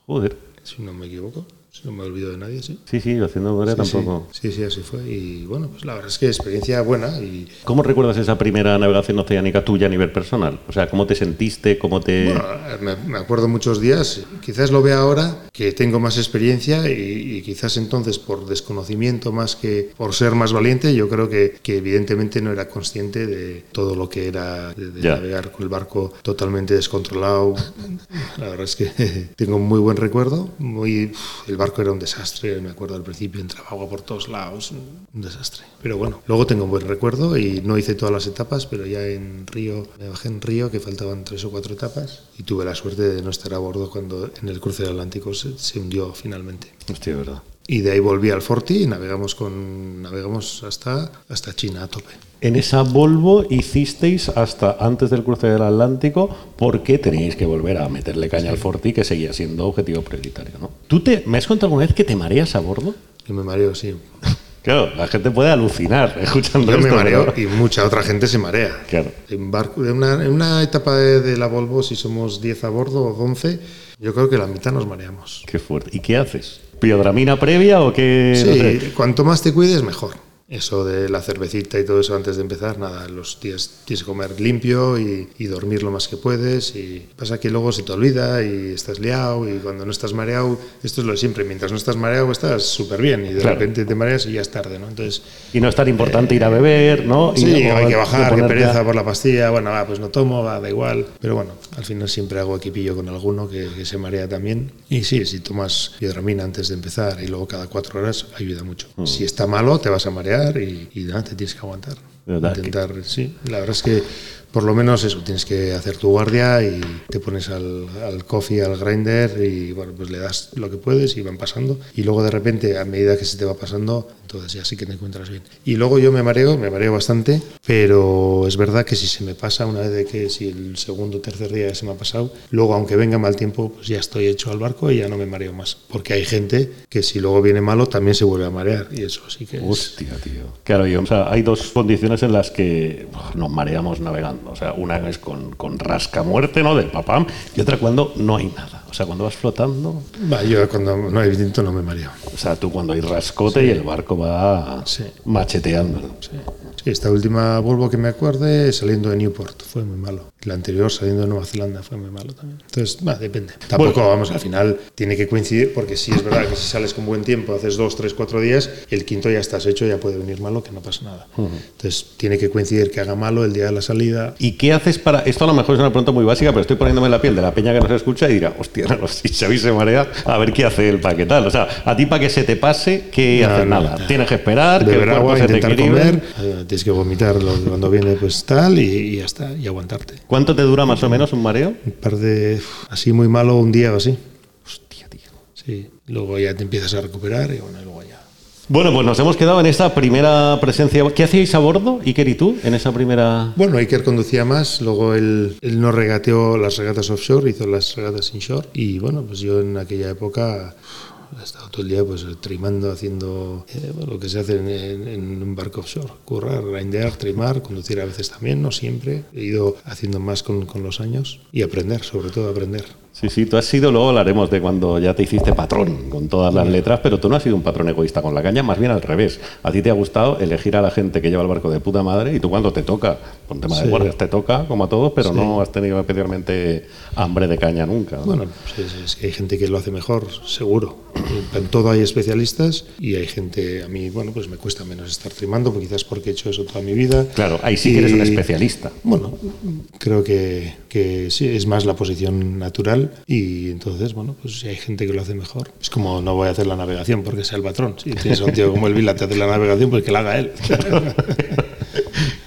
Joder. si no me equivoco. No me olvido de nadie, sí. Sí, sí, haciendo memoria Sí, sí. tampoco. Sí, sí, así fue. Y bueno, pues la verdad es que experiencia buena y ¿Cómo recuerdas esa primera navegación oceánica tuya a nivel personal? O sea, ¿cómo te sentiste? ¿Cómo te...? Bueno, me, acuerdo muchos días, quizás lo vea ahora, que tengo más experiencia y, y quizás entonces por desconocimiento más que por ser más valiente, yo creo que, que evidentemente no era consciente de todo lo que era de, de navegar con el barco totalmente descontrolado. La verdad es que tengo un muy buen recuerdo, muy, el barco era un desastre, me acuerdo al principio, entraba agua por todos lados, un desastre. Pero bueno, luego tengo un buen recuerdo y no hice todas las etapas, pero ya en Río, me bajé en Río, que faltaban tres o cuatro etapas, y tuve la suerte de no estar a bordo cuando en el cruce del Atlántico se, se hundió finalmente. Hostia, verdad. Y de ahí volví al Forti y navegamos, con, navegamos hasta, hasta China a tope. En esa Volvo hicisteis hasta antes del cruce del Atlántico porque teníais que volver a meterle caña al Forti, que seguía siendo objetivo prioritario, ¿no? ¿Tú te, me has contado alguna vez que te mareas a bordo? Y me mareo, sí. Claro, la gente puede alucinar escuchando Yo me mareo y mucha otra gente se marea. Claro. En, barco, en, una, en una etapa de, de la Volvo, si somos 10 a bordo o 11, yo creo que la mitad nos mareamos. Qué fuerte. ¿Y qué haces? ¿Piodramina previa o qué? Sí, No sé. cuanto más te cuides, mejor. Eso de la cervecita y todo eso antes de empezar, nada, los días tienes que comer limpio y, y dormir lo más que puedes. Y pasa que luego se te olvida y estás liado y cuando no estás mareado, esto es lo de siempre, mientras no estás mareado estás súper bien y de Claro. repente te mareas y ya es tarde, ¿no? Entonces, Y no es tan importante ir a beber, ¿no? Y sí, luego hay que bajar, poner pereza ya- por la pastilla, bueno, va, pues no tomo, va, da igual. Pero bueno, al final siempre hago equipillo con alguno que, que se marea también. Y sí, si tomas piedramina antes de empezar y luego cada cuatro horas, ayuda mucho. Mm. Si está malo, te vas a marear y, y nada, te tienes que aguantar. Intentar, sí. La verdad es que por lo menos eso, tienes que hacer tu guardia y te pones al, al coffee, al grinder y bueno, pues le das lo que puedes y van pasando. Y luego de repente, a medida que se te va pasando, entonces ya sí que te encuentras bien. Y luego yo me mareo, me mareo bastante, pero es verdad que si se me pasa una vez de que si el segundo o tercer día se me ha pasado, luego aunque venga mal tiempo, pues ya estoy hecho al barco y ya no me mareo más. Porque hay gente que si luego viene malo también se vuelve a marear y eso sí que es... Hostia, tío. Claro, yo, o sea, hay dos condiciones en las que nos mareamos navegando. O sea, una es con, con rasca muerte, ¿no? Del papam, y otra cuando no hay nada. O sea, cuando vas flotando. Va, yo cuando no hay viento no me mareo. O sea, tú cuando hay rascote y el barco va Sí. macheteando. Sí. Sí, esta última Volvo que me acuerde saliendo de Newport fue muy malo. La anterior saliendo de Nueva Zelanda fue muy malo también. Entonces, va, depende. Tampoco, vamos, al final tiene que coincidir porque sí es verdad que si sales con buen tiempo, haces dos, tres, cuatro días, el quinto ya estás hecho, ya puede venir malo, que no pasa nada. Entonces, tiene que coincidir que haga malo el día de la salida. ¿Y qué haces para.? Esto a lo mejor es una pregunta muy básica, pero estoy poniéndome en la piel de la peña que nos escucha y dirá, hostia, no, si Xavi se marea, a ver qué hace el paquetal. O sea, a ti para que se te pase, ¿qué No, Nada. no. Tienes que esperar, que el Beber cuerpo agua, se te intentar equilibre. comer, eh, tienes que vomitar cuando viene, pues tal, y, y ya está, y aguantarte. ¿Cuánto te dura más o menos un mareo? Un par de. así muy malo un día o así. Hostia, tío. Sí, luego ya te empiezas a recuperar y bueno, y luego ya. Bueno, pues nos hemos quedado en esta primera presencia. ¿Qué hacíais a bordo, Iker y tú, en esa primera.? Bueno, Iker conducía más, luego él, él regateó las regatas offshore, hizo las regatas inshore y bueno, pues yo en aquella época he estado todo el día pues trimando, haciendo eh, bueno, lo que se hace en, en- en un barco offshore, currar, grindear, trimar, conducir a veces también, no siempre, he ido haciendo más con, con los años y aprender, sobre todo aprender. Sí, sí, tú has sido, luego hablaremos de cuando ya te hiciste patrón con todas las letras, pero tú no has sido un patrón egoísta con la caña, más bien al revés. A ti te ha gustado elegir a la gente que lleva el barco de puta madre y tú cuando te toca, con tema de guardias te toca, como a todos, pero no has tenido especialmente hambre de caña nunca. ¿no? Bueno, pues es, es que hay gente que lo hace mejor, seguro. En todo hay especialistas y hay gente, a mí, bueno, pues me cuesta menos estar trimando, porque quizás porque he hecho eso toda mi vida. Claro, ahí sí que eres un especialista. Bueno, creo que, que sí, es más la posición natural y entonces, bueno, pues si hay gente que lo hace mejor. Es como no voy a hacer la navegación porque sea el patrón. Si tienes a un tío como el Vila te hace la navegación, pues que la haga él.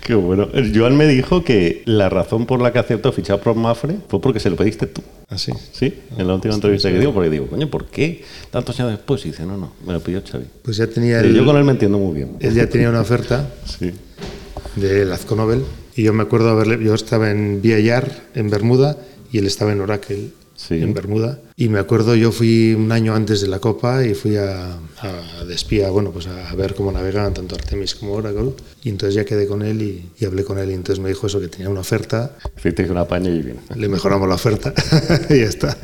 Qué bueno. Joan me dijo que la razón por la que aceptó fichar por Mafre fue porque se lo pediste tú. Así. Sí, en la última entrevista que dio, porque digo, coño, ¿por qué tantos años después? Y dice, no, no, me lo pidió Xavi. Pues ya tenía Sí, el- yo con él me entiendo muy bien. él ya tenía una oferta Sí. de Lazco Nobel y yo me acuerdo haberle yo estaba en Villar en Bermuda y él estaba en Oracle Sí. en Bermuda y me acuerdo yo fui un año antes de la Copa y fui a, a de espía bueno pues a, a ver cómo navegaban tanto Artemis como Oracle y entonces ya quedé con él y, y hablé con él y entonces me dijo eso que tenía una oferta Hicisteis una paña y bien. le mejoramos la oferta y ya está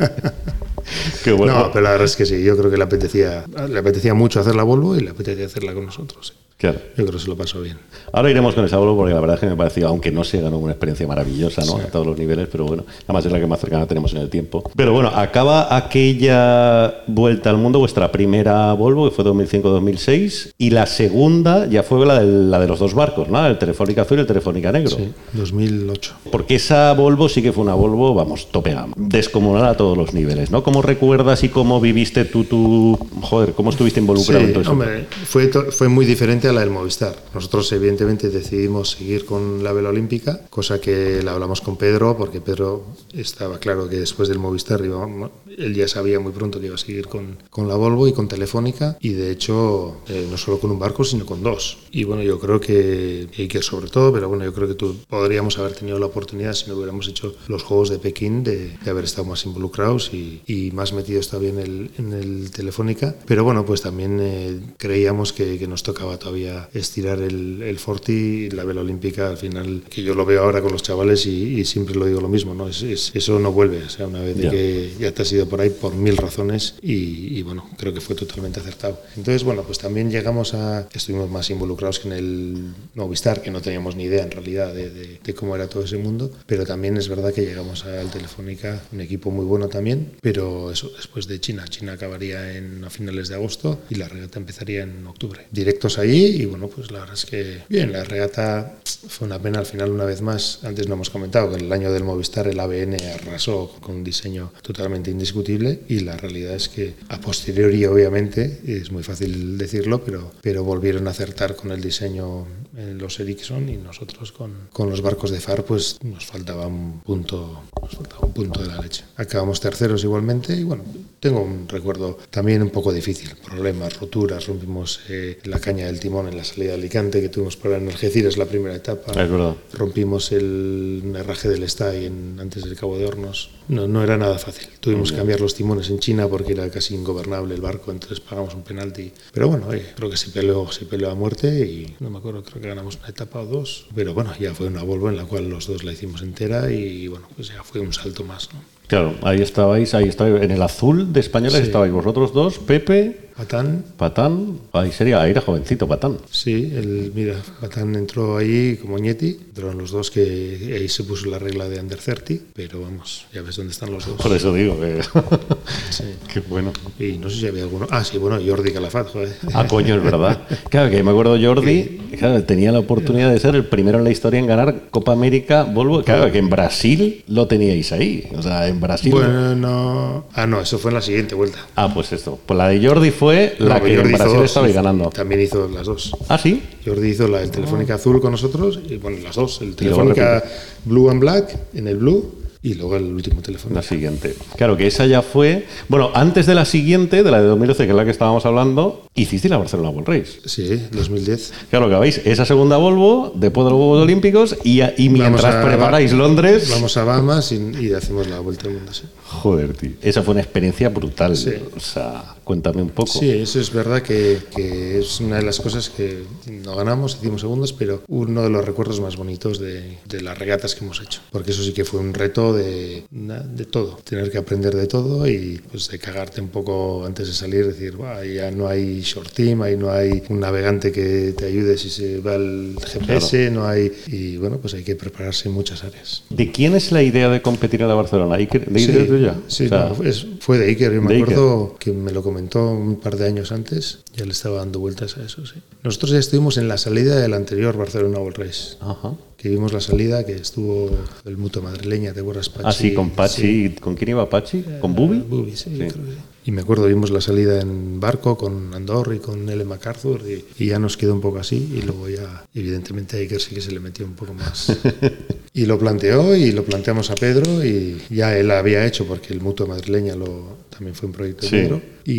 Qué bueno. no pero la verdad es que sí yo creo que le apetecía le apetecía mucho hacer la Volvo y le apetecía hacerla con nosotros sí. Claro. yo creo que se lo pasó bien Ahora iremos con esa Volvo porque la verdad es que me pareció, aunque no se ganó una experiencia maravillosa, ¿no? Sí. A todos los niveles, pero bueno, además es la que más cercana tenemos en el tiempo. Pero bueno, acaba aquella vuelta al mundo, vuestra primera Volvo, que fue 2005-2006, y la segunda ya fue la de, la de los dos barcos, ¿no? El Telefónica Azul y el Telefónica Negro. sí 2008 Porque esa Volvo sí que fue una Volvo, vamos, tope gama, descomunal a todos los niveles, ¿no? ¿Cómo recuerdas y cómo viviste tú, tú, joder, cómo estuviste involucrado en Sí, todo eso? hombre, fue, to- fue muy diferente a la del Movistar. Nosotros, evidentemente, decidimos seguir con la vela olímpica, cosa que la hablamos con Pedro, porque Pedro estaba claro que después del Movistar, iba, él ya sabía muy pronto que iba a seguir con, con la Volvo y con Telefónica, y de hecho, eh, no solo con un barco, sino con dos. Y bueno, yo creo que, y que sobre todo, pero bueno, yo creo que tú, podríamos haber tenido la oportunidad, si no hubiéramos hecho los Juegos de Pekín, de, de haber estado más involucrados y, y más metidos todavía en el, en el Telefónica. Pero bueno, pues también eh, creíamos que, que nos tocaba todavía estirar el, el Forti la vela olímpica, al final, que yo lo veo ahora con los chavales y, y siempre lo digo lo mismo, ¿no? Es, es- eso no vuelve, o sea, una vez de que ya te has ido por ahí por mil razones y, y, bueno, creo que fue totalmente acertado. Entonces, bueno, pues también llegamos a, estuvimos más involucrados que en el Movistar, que no teníamos ni idea en realidad de, de- de cómo era todo ese mundo, pero también es verdad que llegamos al Telefónica, un equipo muy bueno también, pero eso después de China, China acabaría en, a finales de agosto y la regata empezaría en octubre. Directos allí y bueno, pues la verdad es que bien, la regata fue una pena. Al final una vez más, antes no hemos comentado que en el año del Movistar el ABN arrasó con un diseño totalmente indiscutible y la realidad es que a posteriori obviamente, es muy fácil decirlo, pero, pero volvieron a acertar con el diseño los Ericsson y nosotros con, con los barcos de FAR pues nos faltaba un punto, nos faltaba un punto de la leche. Acabamos terceros igualmente y bueno, tengo un recuerdo también un poco difícil, problemas, roturas, rompimos eh, la caña del timón en la salida de Alicante que tuvimos por en Algeciras la primera etapa. Es verdad. Rompimos el herraje del Stay en, antes del Cabo de Hornos. No, no era nada fácil. Tuvimos que cambiar los timones en China porque era casi ingobernable el barco, entonces pagamos un penalti. Pero bueno, oye, creo que se peleó, se peleó a muerte y no me acuerdo, creo que ganamos una etapa o dos, pero bueno, ya fue una Volvo en la cual los dos la hicimos entera y bueno, pues ya fue un salto más, ¿no? Claro, ahí estabais, ahí estabais, en el azul de españoles Sí. estabais vosotros dos, Pepe, Patán, Patán, ahí sería, ahí era jovencito Patán. sí, el, mira, Patán entró ahí como Ñeti, entraron los dos que ahí se puso la regla de Under 30, pero vamos, ya ves dónde están los dos. Por eso digo que. Sí. Qué bueno. Y no sé si había alguno. Ah, sí, bueno, Jordi Calafat, joder. Ah, coño, es verdad. Claro, que me acuerdo Jordi, claro, tenía la oportunidad de ser el primero en la historia en ganar Copa América Volvo. Claro, que en Brasil lo teníais ahí. O sea, en Brasil. Bueno, no. Ah, no, eso fue en la siguiente vuelta. Ah, pues esto. Pues la de Jordi fue la No, que Jordi en Brasil hizo- ganando. También hizo las dos. Ah, sí. Jordi hizo la, el Telefónica Azul con nosotros, y bueno, las dos. El Telefónica Blue and Black en el Blue y luego el último teléfono. La siguiente. Claro, que esa ya fue. Bueno, antes de la siguiente, de la de 2012, que es la que estábamos hablando, hicisteis la Barcelona World Race. Sí, 2010. Claro, que veis, esa segunda Volvo, después de los Juegos Olímpicos, y, y mientras a- preparáis Londres. Vamos a Bahamas y, y hacemos la vuelta al mundo, sí. Joder, tío. Esa fue una experiencia brutal. Sí. O sea, cuéntame un poco. Sí, eso es verdad que, que es una de las cosas que no ganamos, hicimos segundos, pero uno de los recuerdos más bonitos de, de las regatas que hemos hecho. Porque eso sí que fue un reto de, todo, tener que aprender de todo y pues de cagarte un poco antes de salir, decir, "Buah, ya no hay short team, ahí no hay un navegante que te ayude si se va el GPS, no hay... Y bueno, pues hay que prepararse en muchas áreas. ¿De quién es la idea de competir en la Barcelona? ¿Iker- ¿De Iker tuya? Sí, O sea, no, es- fue de Iker. Yo me de acuerdo que me lo comentó un par de años antes. Ya le estaba dando vueltas a eso, sí. Nosotros ya estuvimos en la salida del anterior Barcelona World Race. Ajá. Que vimos la salida, que estuvo el mutuo madrileña, ¿te acuerdas, Pachi? Ah, sí, con Pachi. ¿Con quién iba Pachi? ¿Con Bubi? Bubi, sí, creo que sí. Y me acuerdo, vimos la salida en barco con Andor y con L. MacArthur y, y ya nos quedó un poco así y luego ya, evidentemente, a Iker sí que se le metió un poco más. y lo planteó y lo planteamos a Pedro y ya él había hecho porque el mutuo madrileña lo, también fue un proyecto Sí. Y,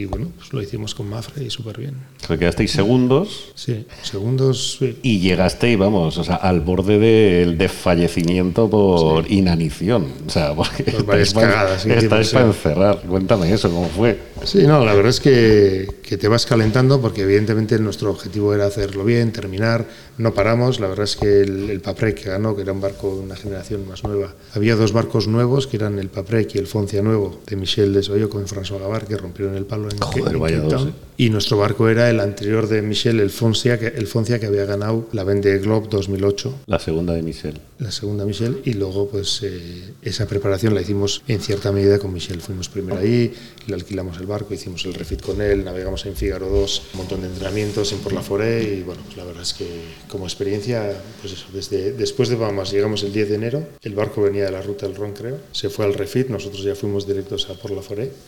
y bueno, pues lo hicimos con Mafre y súper bien. Que quedasteis segundos Sí, segundos, sí. y llegasteis, vamos, o sea, al borde del desfallecimiento por inanición. O sea, porque Por varias estáis cagadas, para encerrar. Cuéntame eso, ¿cómo fue? Sí, no, la verdad es que, que te vas calentando porque evidentemente nuestro objetivo era hacerlo bien, terminar, no paramos, la verdad es que el, el Paprec que ganó, que era un barco de una generación más nueva, había dos barcos nuevos que eran el Paprec y el Foncia nuevo de Michel Desoyo con François Gavard que rompieron el palo en, Joder, en Cape dos, Town. eh. Y nuestro barco era el anterior de Michel, el Foncia, que, el Foncia que había ganado la Vendée Globe 2008 La segunda de Michel. la segunda Michel y luego pues eh, esa preparación la hicimos en cierta medida con Michel. Fuimos primero ahí, le alquilamos el barco, hicimos el refit con él, navegamos en Figaro 2, un montón de entrenamientos en Por la y bueno, pues la verdad es que como experiencia, pues eso, desde después de Bahamas llegamos el 10 de enero, el barco venía de la ruta del Ron creo, se fue al refit, nosotros ya fuimos directos a Por la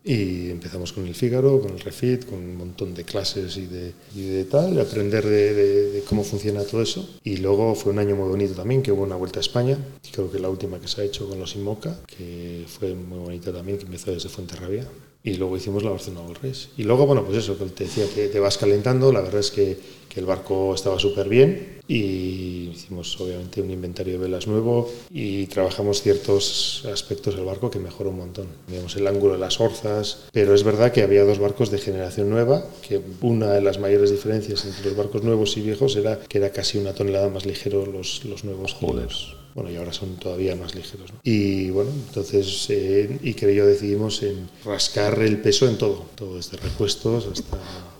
y empezamos con el Figaro, con el refit, con un montón de clases y de, y de tal, de aprender de, de- de cómo funciona todo eso y luego fue un año muy bonito también, que hubo una vuelta a España, creo que la última que se ha hecho con los Inmoca, que fue muy bonita también, que empezó desde Fuenterrabía. Y luego hicimos la Barcelona Race. Y luego, bueno, pues eso, que te decía que te vas calentando, la verdad es que, que el barco estaba súper bien y hicimos obviamente un inventario de velas nuevo y trabajamos ciertos aspectos del barco que mejoró un montón. Teníamos el ángulo de las orzas, pero es verdad que había dos barcos de generación nueva, que una de las mayores diferencias entre los barcos nuevos y viejos era que era casi una tonelada más ligero los, los nuevos que los- bueno, y ahora son todavía más ligeros. ¿no? Y bueno, entonces eh, Iker y yo decidimos en rascar el peso en todo, todo desde repuestos hasta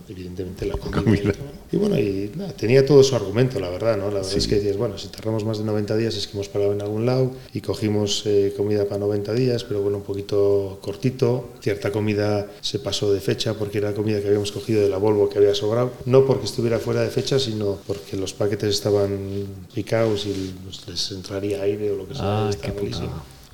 evidentemente la comida. Y, bueno, y nada, tenía todo su argumento, la verdad, ¿no? La verdad es que decías, bueno, si tardamos más de 90 días es que hemos parado en algún lado y cogimos eh, comida para 90 días, pero bueno, un poquito cortito. Cierta comida se pasó de fecha porque era comida que habíamos cogido de la Volvo que había sobrado, no porque estuviera fuera de fecha, sino porque los paquetes estaban picados y pues, les entraría aire o lo que sea. Ah, qué.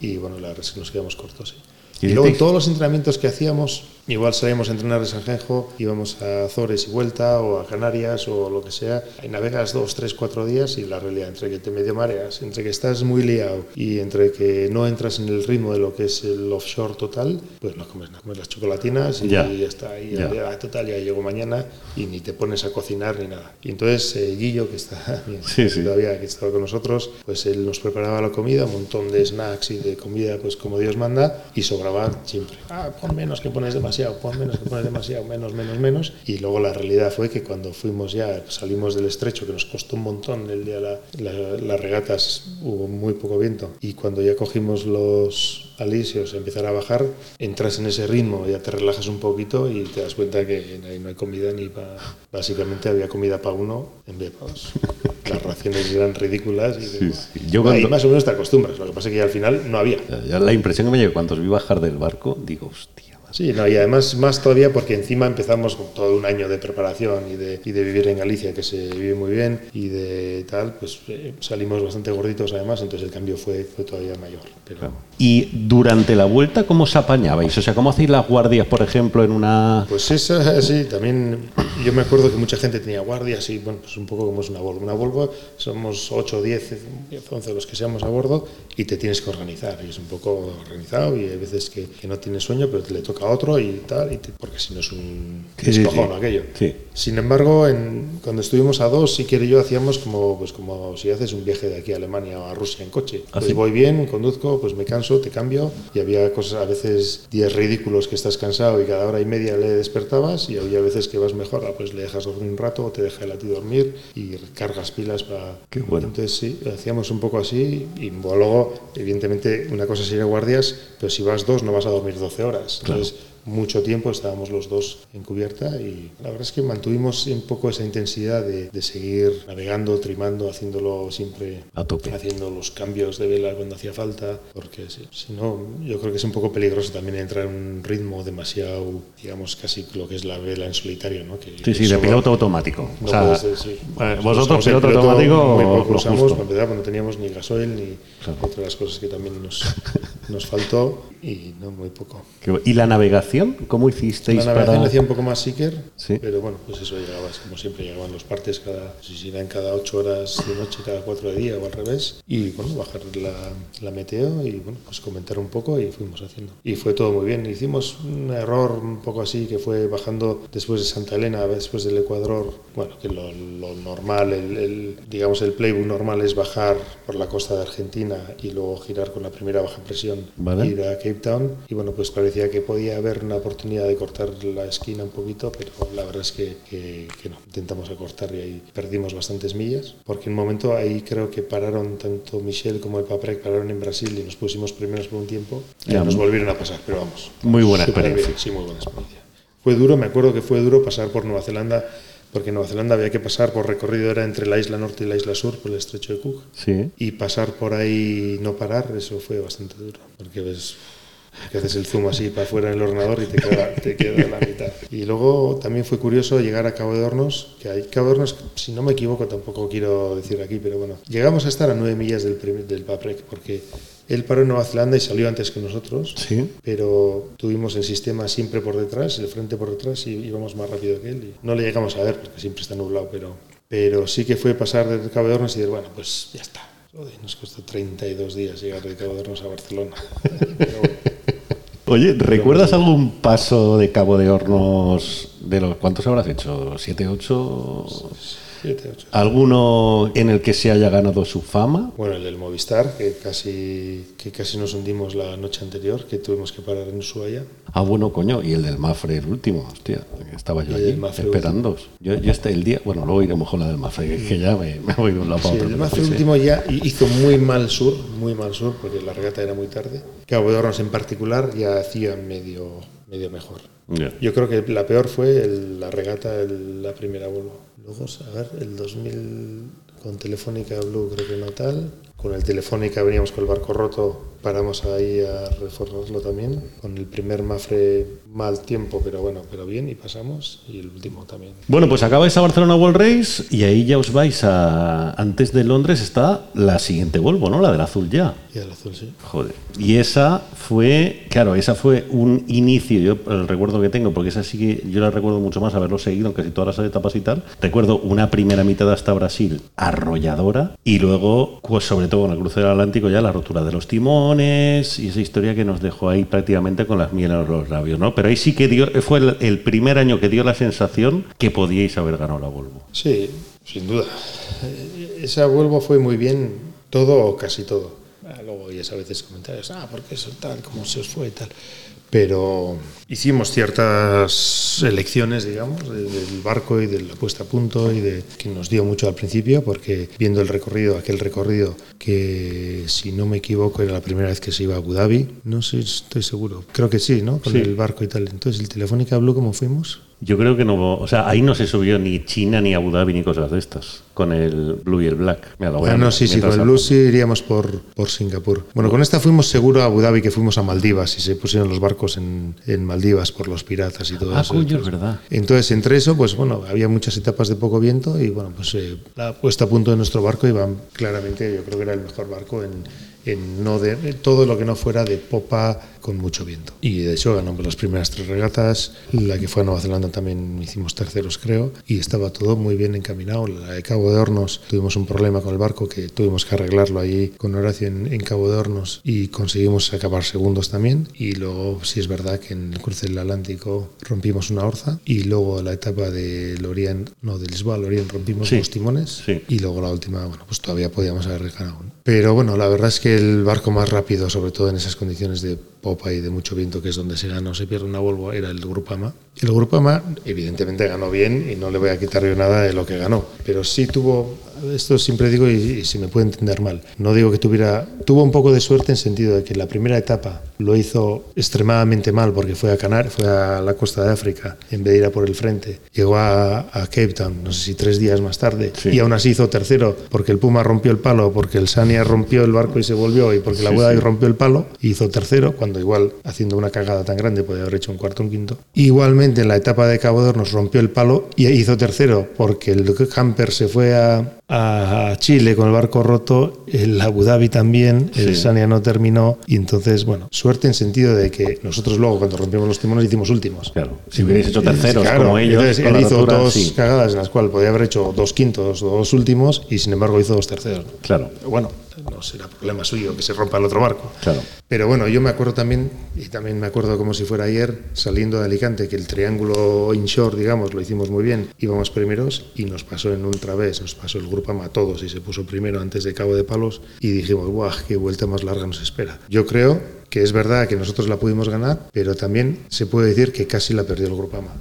Y bueno, la verdad es que nos quedamos cortos, sí. ¿Y Y luego en todos los entrenamientos que hacíamos, igual salíamos a entrenar de Sanjenjo, íbamos a Azores y vuelta, o a Canarias, o lo que sea, y navegas dos, tres, cuatro días y la realidad, entre que te medio mareas, entre que estás muy liado y entre que no entras en el ritmo de lo que es el offshore total, pues no comes nada, comes las chocolatinas y Ya. ya, está. Y Ya. ya, total, ya llego mañana y ni te pones a cocinar ni nada. Y entonces eh, Guillo, que está bien, Sí, sí. todavía que estaba con nosotros, pues él nos preparaba la comida, un montón de snacks y de comida, pues como Dios manda, y sobraba sobraba siempre. Ah, pon menos que pones demasiado, pon menos que pones demasiado, menos, menos, menos. Y luego la realidad fue que cuando fuimos ya, salimos del estrecho, que nos costó un montón el día la, la- las regatas, hubo muy poco viento. Y cuando ya cogimos los alisios, empezar a bajar, entras en ese ritmo, ya te relajas un poquito y te das cuenta que ahí no hay comida ni para... Básicamente había comida para uno en vez de para dos. Las raciones eran ridículas y Sí, sí. Yo Ahí cuando- más o menos te acostumbras. Lo que pasa es que al final no había. Ya La impresión que me llegó cuando os vi bajar del barco, digo, hostia. Sí, no, y además más todavía porque encima empezamos con todo un año de preparación y de, y de vivir en Galicia, que se vive muy bien, y de tal, pues eh, salimos bastante gorditos además, entonces el cambio fue, fue todavía mayor. Pero, Y durante la vuelta, ¿cómo os apañabais? O sea, ¿cómo hacéis las guardias, por ejemplo, en una... Pues esa, sí, también yo me acuerdo que mucha gente tenía guardias y bueno, pues un poco como es una Volvo. Una Volvo somos 8, 10, 10, 11 los que seamos a bordo y te tienes que organizar y es un poco organizado y hay veces que, que no tienes sueño pero te le toca a otro y tal, y porque si no es un Sí, sí, sí. aquello. Sin embargo, en, cuando estuvimos a dos, sí que yo hacíamos como, pues como si haces un viaje de aquí a Alemania o a Rusia en coche. ¿Ah, Pues voy bien, conduzco, pues me canso, te cambio. Y había cosas, a veces días ridículos que estás cansado y cada hora y media le despertabas. Y había veces que vas mejor, ah, pues le dejas dormir un rato o te deja el a ti dormir y cargas pilas para. Qué bueno. Entonces sí, hacíamos un poco así. Y luego, evidentemente, una cosa es ir a guardias, pero si vas dos no vas a dormir 12 horas. Entonces, mucho tiempo estábamos los dos en cubierta y la verdad es que mantuvimos un poco esa intensidad de, de seguir navegando, trimando, haciéndolo siempre A tope. haciendo los cambios de vela cuando hacía falta, porque si, si no, yo creo que es un poco peligroso también entrar en un ritmo demasiado, digamos, casi lo que es la vela en solitario, ¿no? Que Sí, sí, de piloto automático. no o sea, sí. eh, vosotros piloto piloto automático lo usamos, justo. no teníamos ni gasoil ni otra de las cosas que también nos, nos faltó y no muy poco. ¿Y la navegación? ¿Cómo hicisteis La navegación para...? hacía un poco más seeker, Sí. pero bueno, pues eso llegabas, como siempre, llegaban los partes cada, si eran cada ocho horas de noche, cada cuatro de día o al revés, y bueno, bajar la, la meteo y bueno, pues comentar un poco y fuimos haciendo. Y fue todo muy bien. Hicimos un error un poco así que fue bajando después de Santa Elena, después del Ecuador, bueno, que lo, lo normal, el, el- digamos el playbook normal es bajar por la costa de Argentina y luego girar con la primera baja presión, Vale. ir a Cape Town y bueno, pues parecía que podía haber una oportunidad de cortar la esquina un poquito, pero la verdad es que, que- que no, intentamos acortar y ahí perdimos bastantes millas, porque en un momento ahí creo que pararon tanto Michel como el Paprec, pararon en Brasil y nos pusimos primeros por un tiempo y Ya, nos volvieron a pasar, pero vamos. Muy buena experiencia. bien, Sí, muy buena experiencia. Fue duro, me acuerdo que fue duro pasar por Nueva Zelanda, porque en Nueva Zelanda había que pasar por recorrido, era entre la isla norte y la isla sur, por el estrecho de Cook. Sí. Y pasar por ahí y no parar, eso fue bastante duro. Porque ves que haces el zoom así para afuera en el ordenador y te queda, te queda la mitad. Y luego también fue curioso llegar a Cabo de Hornos, que hay Cabo de Hornos, si no me equivoco, tampoco quiero decir aquí, pero bueno, llegamos a estar a nueve millas del, prim- del Paprec, porque él paró en Nueva Zelanda y salió antes que nosotros, Sí. pero tuvimos el sistema siempre por detrás, el frente por detrás y íbamos más rápido que él. Y no le llegamos a ver porque siempre está nublado, pero, pero sí que fue pasar del Cabo de Hornos y decir, bueno, pues ya está. Joder, nos costó 32 días llegar de Cabo de Hornos a Barcelona. Pero bueno. Oye, ¿recuerdas algún paso de Cabo de Hornos de los cuántos habrás hecho? ¿Siete, ocho? Siete, ocho. ¿Alguno en el que se haya ganado su fama? Bueno, el del Movistar, que casi, que casi nos hundimos la noche anterior, que tuvimos que parar en Ushuaia. Ah, bueno, coño, y el del Mafre, el último, hostia, estaba yo allí esperando. Yo, yo este el día, bueno, luego iremos con la del Mafre, que- ya me, me voy de un lado para Sí, otro. el Mafre sí. último ya hizo muy mal sur, muy mal sur, porque la regata era muy tarde. Cabo de Hornos en particular ya hacía medio, medio mejor. Yo creo que la peor fue el- la regata, el- la primera Volvo. Luego, a ver, el 2000 con Telefónica Blue creo que no tal. Con el Telefónica veníamos con el barco roto, paramos ahí a reforzarlo también. Con el primer Mafre mal tiempo, pero bueno, pero bien y pasamos. Y el último también. Bueno, pues acabáis a Barcelona World Race y ahí ya os vais a. Antes de Londres está la siguiente Volvo, ¿no? La del azul ya. Y el azul, sí. Joder. Y esa fue, claro, esa fue un inicio, yo el recuerdo que tengo, porque esa sí que yo la recuerdo mucho más haberlo seguido en casi todas las etapas y tal. Recuerdo una primera mitad hasta Brasil arrolladora y luego, pues sobre todo en el cruce del Atlántico ya la rotura de los y esa historia que nos dejó ahí prácticamente con las mieles en los labios, ¿no? Pero ahí sí que dio, fue el, primer año que dio la sensación que podíais haber ganado la Volvo. Sí, sin duda. Esa Volvo fue muy bien, todo o casi todo. Ah, luego oyes a veces comentarios, ah, ¿por qué eso tal? ¿Cómo se os fue tal? Pero hicimos ciertas elecciones, digamos, de- del barco y de la puesta a punto y de que nos dio mucho al principio, porque viendo el recorrido, aquel recorrido que, si no me equivoco, era la primera vez que se iba a Abu Dhabi, no sé, estoy seguro, creo que sí, ¿no? Con Sí. el barco y tal. Entonces, ¿el Telefónica Blue cómo fuimos? Yo creo que no, o sea, ahí no se subió ni China ni Abu Dhabi ni cosas de estas, con el Blue y el Black. Mira, Ah, no, sí, sí, con el. Blue sí iríamos por, por Singapur. Bueno, con esta fuimos seguro a Abu Dhabi que fuimos a Maldivas y se pusieron los barcos en, en Maldivas por los piratas y todo Ah, eso. coño, es verdad. Entonces, entre eso, pues bueno, había muchas etapas de poco viento y bueno, pues eh, la puesta a punto de nuestro barco iba claramente, yo creo que era el mejor barco en, en no de todo lo que no fuera de popa con mucho viento. Y de hecho ganamos las primeras tres regatas, la que fue a Nueva Zelanda también hicimos terceros creo, y estaba todo muy bien encaminado. La de Cabo de Hornos tuvimos un problema con el barco que tuvimos que arreglarlo allí con Horacio en, en Cabo de Hornos y conseguimos acabar segundos también. Y luego sí es verdad que en el cruce del Atlántico rompimos una orza y luego la etapa de Lorient, no, de Lisboa a Lorient rompimos Sí, dos timones sí. y luego la última, bueno, pues todavía podíamos haber ganado. Pero bueno, la verdad es que el barco más rápido, sobre todo en esas condiciones de popa y de mucho viento, que es donde se gana o se pierde una Volvo, era el Grupama. El Grupama, evidentemente, ganó bien y no le voy a quitar yo nada de lo que ganó, pero sí tuvo, esto siempre digo y, y si me puede entender mal, no digo que tuviera, tuvo un poco de suerte en sentido de que la primera etapa lo hizo extremadamente mal porque fue a Canar, fue a la costa de África en vez de ir a por el frente. Llegó a, a Cape Town, no sé si tres días más tarde, Sí. y aún así hizo tercero porque el Puma rompió el palo, porque el Sania rompió el barco y se volvió, y porque la Sí, Abu Dhabi sí. rompió el palo, hizo tercero, cuando igual haciendo una cagada tan grande podía haber hecho un cuarto o un quinto. Igualmente en la etapa de Cabo de Hornos rompió el palo y hizo tercero porque el camper se fue a, a Chile con el barco roto, el Abu Dhabi también, el Sí. Sania no terminó, y entonces, bueno, suerte en sentido de que nosotros luego cuando rompimos los timones hicimos últimos. Claro, si hubierais hecho terceros Claro, como ellos, entonces él hizo rotura, dos sí. cagadas en las cuales podía haber hecho dos quintos dos últimos y sin embargo hizo dos terceros. Claro, bueno, no será problema suyo que se rompa el otro barco. claro. Pero bueno, yo me acuerdo también, y también me acuerdo como si fuera ayer, saliendo de Alicante, que el triángulo inshore, digamos, lo hicimos muy bien, íbamos primeros y nos pasó en Ultra vez, nos pasó el grupo a todos y se puso primero antes de Cabo de Palos y dijimos, ¡guau! ¡Qué vuelta más larga nos espera! Yo creo que es verdad que nosotros la pudimos ganar, pero también se puede decir que casi la perdió el Grupama.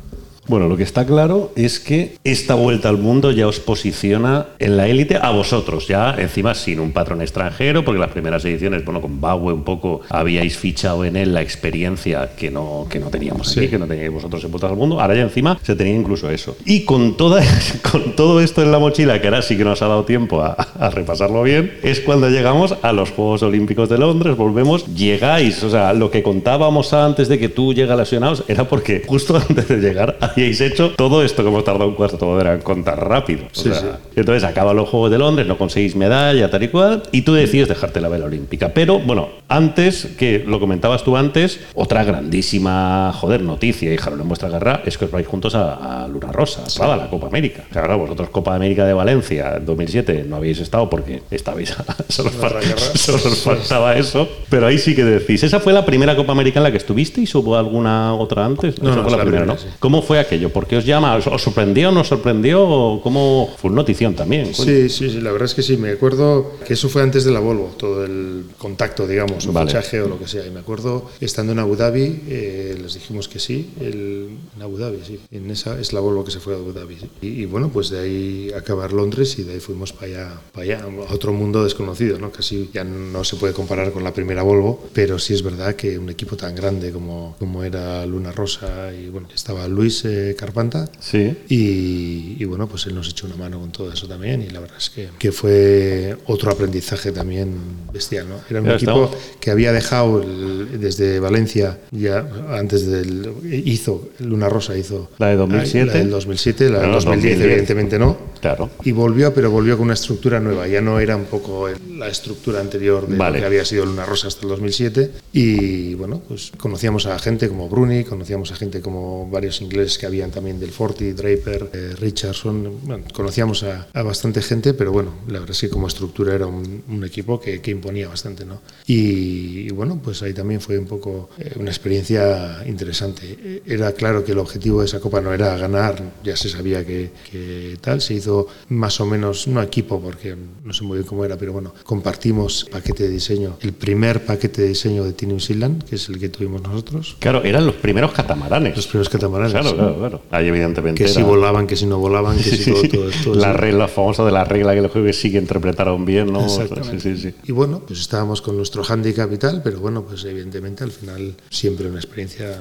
Bueno, lo que está claro es que esta vuelta al mundo ya os posiciona en la élite a vosotros, ya encima sin un patrón extranjero, porque las primeras ediciones, bueno, con Baue un poco habíais fichado en él la experiencia que no, que no teníamos aquí, Sí. que no teníais vosotros en vueltas al mundo. Ahora ya encima se tenía incluso eso. Y con, toda, con todo esto en la mochila, que ahora sí que nos ha dado tiempo a, a repasarlo bien, es cuando llegamos a los Juegos Olímpicos de Londres, volvemos, llegáis, o sea, lo que contábamos antes de que tú llegas lesionados era porque justo antes de llegar habíais hecho todo esto que hemos tardado un cuarto de hora en contar rápido. O Sí, sea, sí. Entonces acaban los Juegos de Londres, no conseguís medalla, tal y cual, y tú decides dejarte la vela olímpica. Pero bueno, antes, que lo comentabas tú antes, otra grandísima, joder, noticia, y en vuestra guerra, es que os vais juntos a, a Luna Rosa, a la Copa América. Claro, vosotros Copa América de Valencia en 2007 no habéis estado porque estabais, solo, os Guerra, fal- solo os faltaba eso, pero ahí sí que decís, ¿esa fue la primera Copa América en la que estuvisteis o hubo alguna otra antes? No, no, fue la la primera, primera, ¿no? sí. ¿Cómo fue aquello? ¿Por qué os llama? ¿Os, os sorprendió, no os sorprendió? ¿O ¿Cómo fue una notición también? Sí, sí, sí, la verdad es que sí. Me acuerdo que eso fue antes de la Volvo, todo el contacto, digamos, o Vale. fichaje o lo que sea. Y me acuerdo estando en Abu Dhabi, eh, les dijimos que sí, el- en Abu Dhabi, sí. En esa es la Volvo que se fue a Abu Dhabi. sí. Y, y bueno, pues de ahí acabar Londres y de ahí fuimos para allá, para allá, a otro mundo desconocido, ¿no? Casi ya no se puede comparar con la primera Volvo, pero sí es verdad que un equipo tan grande como, como era Luna Rosa y bueno, estaba Luis eh, Carpanta. Sí. Y, y bueno, pues él nos echó una mano con todo eso también y la verdad es que, que fue otro aprendizaje también bestial, ¿no? Era un Ya equipo estamos. que había dejado el- desde Valencia, ya antes del... hizo, Luna Rosa hizo... La de 2007. La del 2007, la del No, 2010 2010. evidentemente no. Claro. Y volvió, pero volvió con una estructura nueva. Ya no era un poco la estructura anterior de Vale. lo que había sido Luna Rosa hasta el 2007. Y bueno, pues conocíamos a gente como Bruni, conocíamos a gente como varios ingleses que habían también del Forti, Draper, eh, Richardson. Bueno, conocíamos a, a bastante gente, pero bueno, la verdad es que como estructura era un, un equipo que, que imponía bastante, ¿no? Y, y bueno, pues ahí también fue un poco eh, una experiencia interesante. Eh, Era claro que el objetivo de esa copa no era ganar, ya se sabía que, que tal. Se hizo más o menos, no equipo, porque no sé muy bien cómo era, pero bueno, compartimos paquete de diseño. El primer paquete de diseño de Tiny Zealand, que es el que tuvimos nosotros. Claro, eran los primeros catamaranes. Los primeros catamaranes. Claro, claro, claro. Ahí evidentemente Que si era- volaban, que si no volaban, que si todo, todo, todo la regla famosa de la regla que los jueves sí que interpretaron bien, ¿no? Exactamente. Sí, sí, sí. Y bueno, pues estábamos con nuestro handicap y tal, pero bueno, pues evidentemente al final siempre una experiencia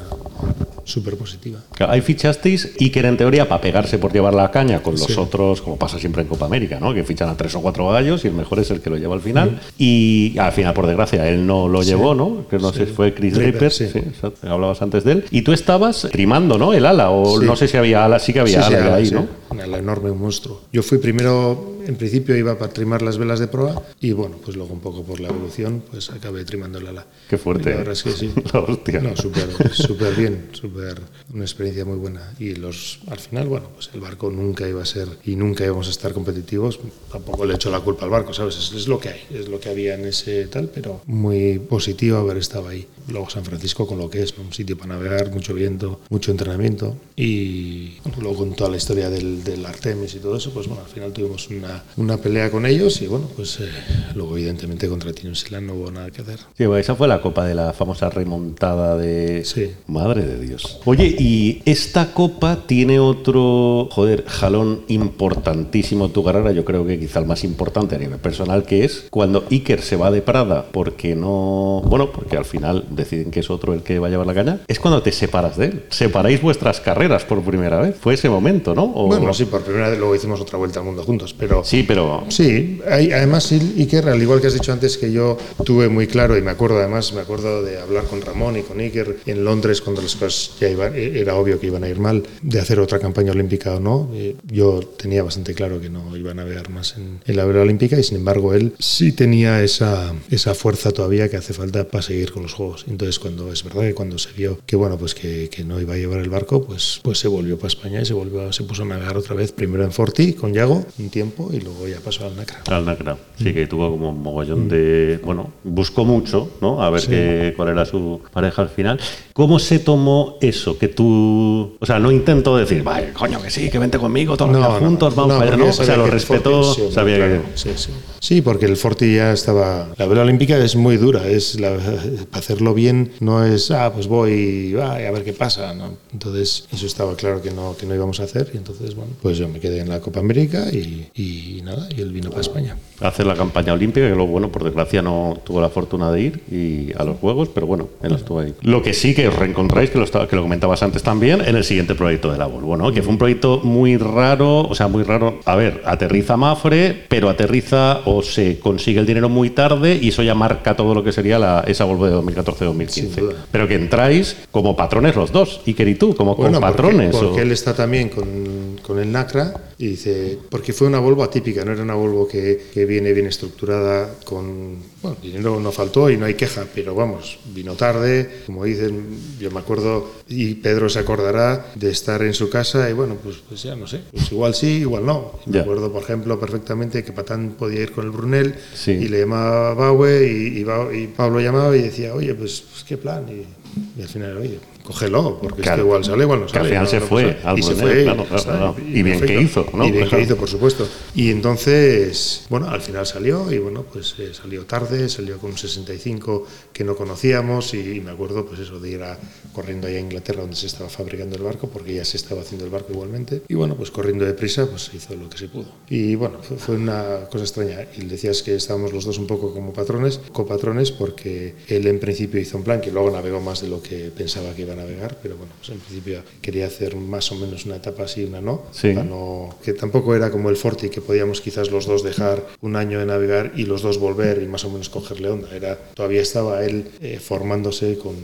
súper positiva. Claro, ahí fichasteis Iker en teoría para pegarse por llevar la caña con los Sí. Como pasa siempre en Copa América, ¿no? Que fichan a tres o cuatro gallos y el mejor es el que lo lleva al final. Y al final, por desgracia, él no lo llevó, ¿no? Que no sé si fue Chris Draper, sí. sí, hablabas antes de él. Y tú estabas trimando, ¿no? El ala, o Sí. no sé si había ala, sí que había Sí, sí, ala ahí, sí. ¿no? Un ala enorme, un monstruo. Yo fui primero, en principio iba para trimar las velas de proa y bueno, pues luego un poco por la evolución, pues acabé trimando el ala. Qué fuerte. Y la verdad es que sí. La hostia. No, súper súper bien, súper una experiencia muy buena. Y los al final, bueno, pues el barco nunca iba a ser y nunca íbamos a estar competitivos. Tampoco le echo la culpa al barco, ¿sabes? Es, es lo que hay, es lo que había en ese tal, pero muy positivo haber estado ahí. Luego San Francisco con lo que es, ¿no? un sitio para navegar, mucho viento, mucho entrenamiento y luego con toda la historia del, del Artemis y todo eso, pues bueno, al final tuvimos una, una pelea con ellos y bueno, pues eh, luego evidentemente contra Tino Silán no hubo nada que hacer. Sí, bueno, esa fue la copa de la famosa remontada de... Sí. Madre de Dios. Oye, y esta copa tiene otro, joder, jalón importantísimo en tu carrera, yo creo que quizá el más importante a nivel personal, que es cuando Iker se va de Prada porque no... Bueno, porque al final deciden que es otro el que va a llevar la caña, es cuando te separas de él. Separáis vuestras carreras por primera vez. Fue ese momento, ¿no? O- Bueno, sí, por primera vez luego hicimos otra vuelta al mundo juntos, pero Sí, pero... Sí, hay- además Iker, al igual que has dicho antes, que yo tuve muy claro, y me acuerdo además, me acuerdo de hablar con Ramón y con Iker en Londres cuando las cosas ya iban, e- era obvio que iban a ir mal, de hacer otra campaña olímpica o no. Yo tenía bastante claro que no iban a navegar más en, en la vela olímpica y sin embargo él sí tenía esa, esa fuerza todavía que hace falta para seguir con los Juegos. Entonces cuando es verdad que cuando se vio que bueno pues que, que no iba a llevar el barco, pues, pues se volvió para España y se volvió se puso a navegar otra vez, primero en Forti con Yago un tiempo y luego ya pasó al Nacra. Al Nacra. Sí, que tuvo como un mogollón de. Bueno, buscó mucho, ¿no? A ver qué, cuál era su pareja al final. ¿Cómo se tomó eso? Que tú. O sea, no intento decir, vaya, coño, que sí, que vente conmigo todos los días juntos, vamos para allá, ¿no? O sea, lo respetó, sí, sabía claro, que. Sí, sí. Sí, porque el Forti ya estaba... La vela olímpica es muy dura, es la- para hacerlo bien no es, ah, pues voy ah, a ver qué pasa, ¿no? Entonces, eso estaba claro que no, que no íbamos a hacer y entonces, bueno, pues yo me quedé en la Copa América y, y nada, y él vino para España. Hacer la campaña olímpica, que luego, bueno, por desgracia no tuvo la fortuna de ir y a los Juegos, pero bueno, él estuvo ahí. Lo que sí que os reencontráis, que lo, estaba- que lo comentabas antes también, en el siguiente proyecto de la Volvo, ¿no? Que fue un proyecto muy raro, o sea, muy raro. A ver, aterriza Mafre, pero aterriza o se consigue el dinero muy tarde y eso ya marca todo lo que sería la, esa Volvo de 2014-2015. Sin duda. Pero que entráis como patrones los dos, Iker y tú, como Bueno, patrones. Porque, o- porque él está también con, con el NACRA y dice, porque fue una Volvo atípica, no era una Volvo que, que viene bien estructurada, con, bueno, dinero no faltó y no hay queja, pero vamos, vino tarde, como dicen, yo me acuerdo, y Pedro se acordará de estar en su casa y bueno, pues, pues ya no sé, pues igual sí, igual no. Me acuerdo, por ejemplo, perfectamente que Patán podía ir con el Brunel Sí. y le llamaba Baue y, y Ba- y Pablo llamaba y decía, oye, pues, pues, qué plan. Y, y al final, oye, cógelo, porque Claro. esto igual sale, igual no Que sale. al final no, se fue y se fue, claro, claro. Y bien perfecto. que hizo, ¿no? Y bien que hizo, por supuesto. Y entonces, bueno, al final salió y bueno, pues eh, salió tarde, salió con un 65 que no conocíamos y, me acuerdo pues eso de ir a, corriendo allá a Inglaterra donde se estaba fabricando el barco porque ya se estaba haciendo el barco igualmente y bueno, pues corriendo deprisa pues se hizo lo que se pudo. Y bueno, fue, fue una cosa extraña y decías que estábamos los dos un poco como patrones, copatrones porque él en principio hizo un plan que luego navegó más de lo que pensaba que iba a navegar, pero bueno, pues en principio quería hacer más o menos una etapa así una no, Sí. para no- que tampoco era como el Forti que podíamos quizás los dos dejar un año de navegar y los dos volver y más o menos cogerle onda. Era, todavía estaba él eh, formándose con,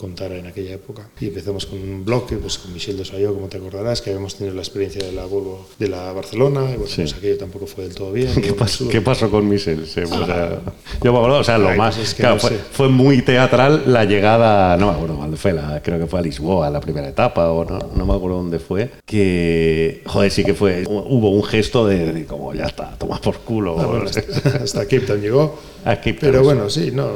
con Tara en aquella época. Y empezamos con un bloque, pues con Michel de Sayo, como te acordarás, que habíamos tenido la experiencia de la Volvo de la Barcelona, y bueno, Sí. pues aquello tampoco fue del todo bien. ¿Qué pasó, qué pasó con Michel? Se- o sea, yo me acuerdo, o sea, lo Ay, más. pues es que claro, no fue, fue muy teatral la llegada, no me acuerdo dónde fue, la, creo que fue a Lisboa, la primera etapa, o no, no me acuerdo dónde fue. Que, joder, sí que fue. Hubo un gesto de, de como ya está, toma por culo. Ah, bueno, hasta, hasta Cape Town llegó. A Cape Town, Pero sí. bueno, sí, no.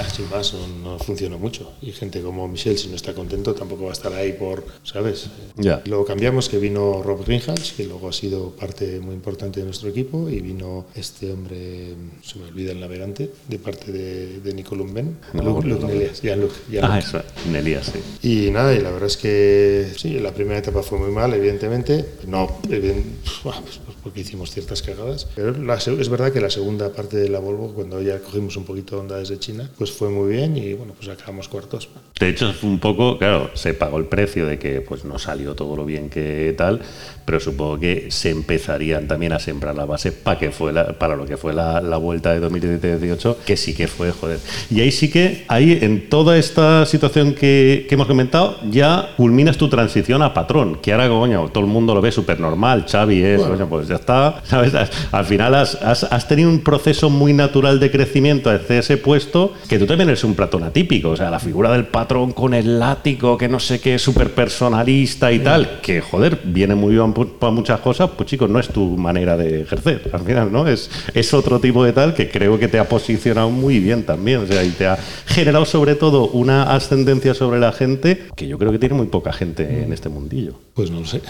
Ah, sin más, no, no funcionó mucho. Y gente como Michel, si no está contento, tampoco va a estar ahí por, ¿sabes? Ya. Luego cambiamos, que vino Rob Greenhalgh, que luego ha sido parte muy importante de nuestro equipo, y vino este hombre, se me olvida el navegante, de parte de, de Nicolum Ben, No, Luke, Luke no. Jean-Luc, Jean-Luc. Ah, eso, Nelías, sí. Y nada, y la verdad es que sí, la primera etapa fue muy mal, evidentemente. No, eviden- buah, pues, pues porque hicimos ciertas cagadas. Pero la es verdad que la segunda parte de la Volvo, cuando ya cogimos un poquito de onda desde China, pues fue muy bien y bueno, pues acabamos cuartos. De hecho, fue un poco, claro, se pagó el precio de que pues no salió todo lo bien que tal, pero supongo que se empezarían también a sembrar la base para que fue la- para lo que fue la, la vuelta de 2017-18, que sí que fue, joder. Y ahí sí que, ahí en toda esta situación que, que hemos comentado, ya culminas tu transición a patrón, que ahora, coño, todo el mundo lo ve súper normal, Xavi es, Bueno. coño, pues ya está, ¿sabes? Al final has, has- has tenido un proceso muy natural de crecimiento hacia ese puesto, que tú también eres un patrón atípico, o sea, la figura del patrón con el látigo, que no sé qué, súper personalista y tal, que joder, viene muy bien para muchas cosas, pues chicos, no es tu manera de ejercer, al final, ¿no? Es, es otro tipo de tal que creo que te ha posicionado muy bien también, o sea, y te ha generado sobre todo una ascendencia sobre la gente que yo creo que tiene muy poca gente en este mundillo. Pues no lo sé.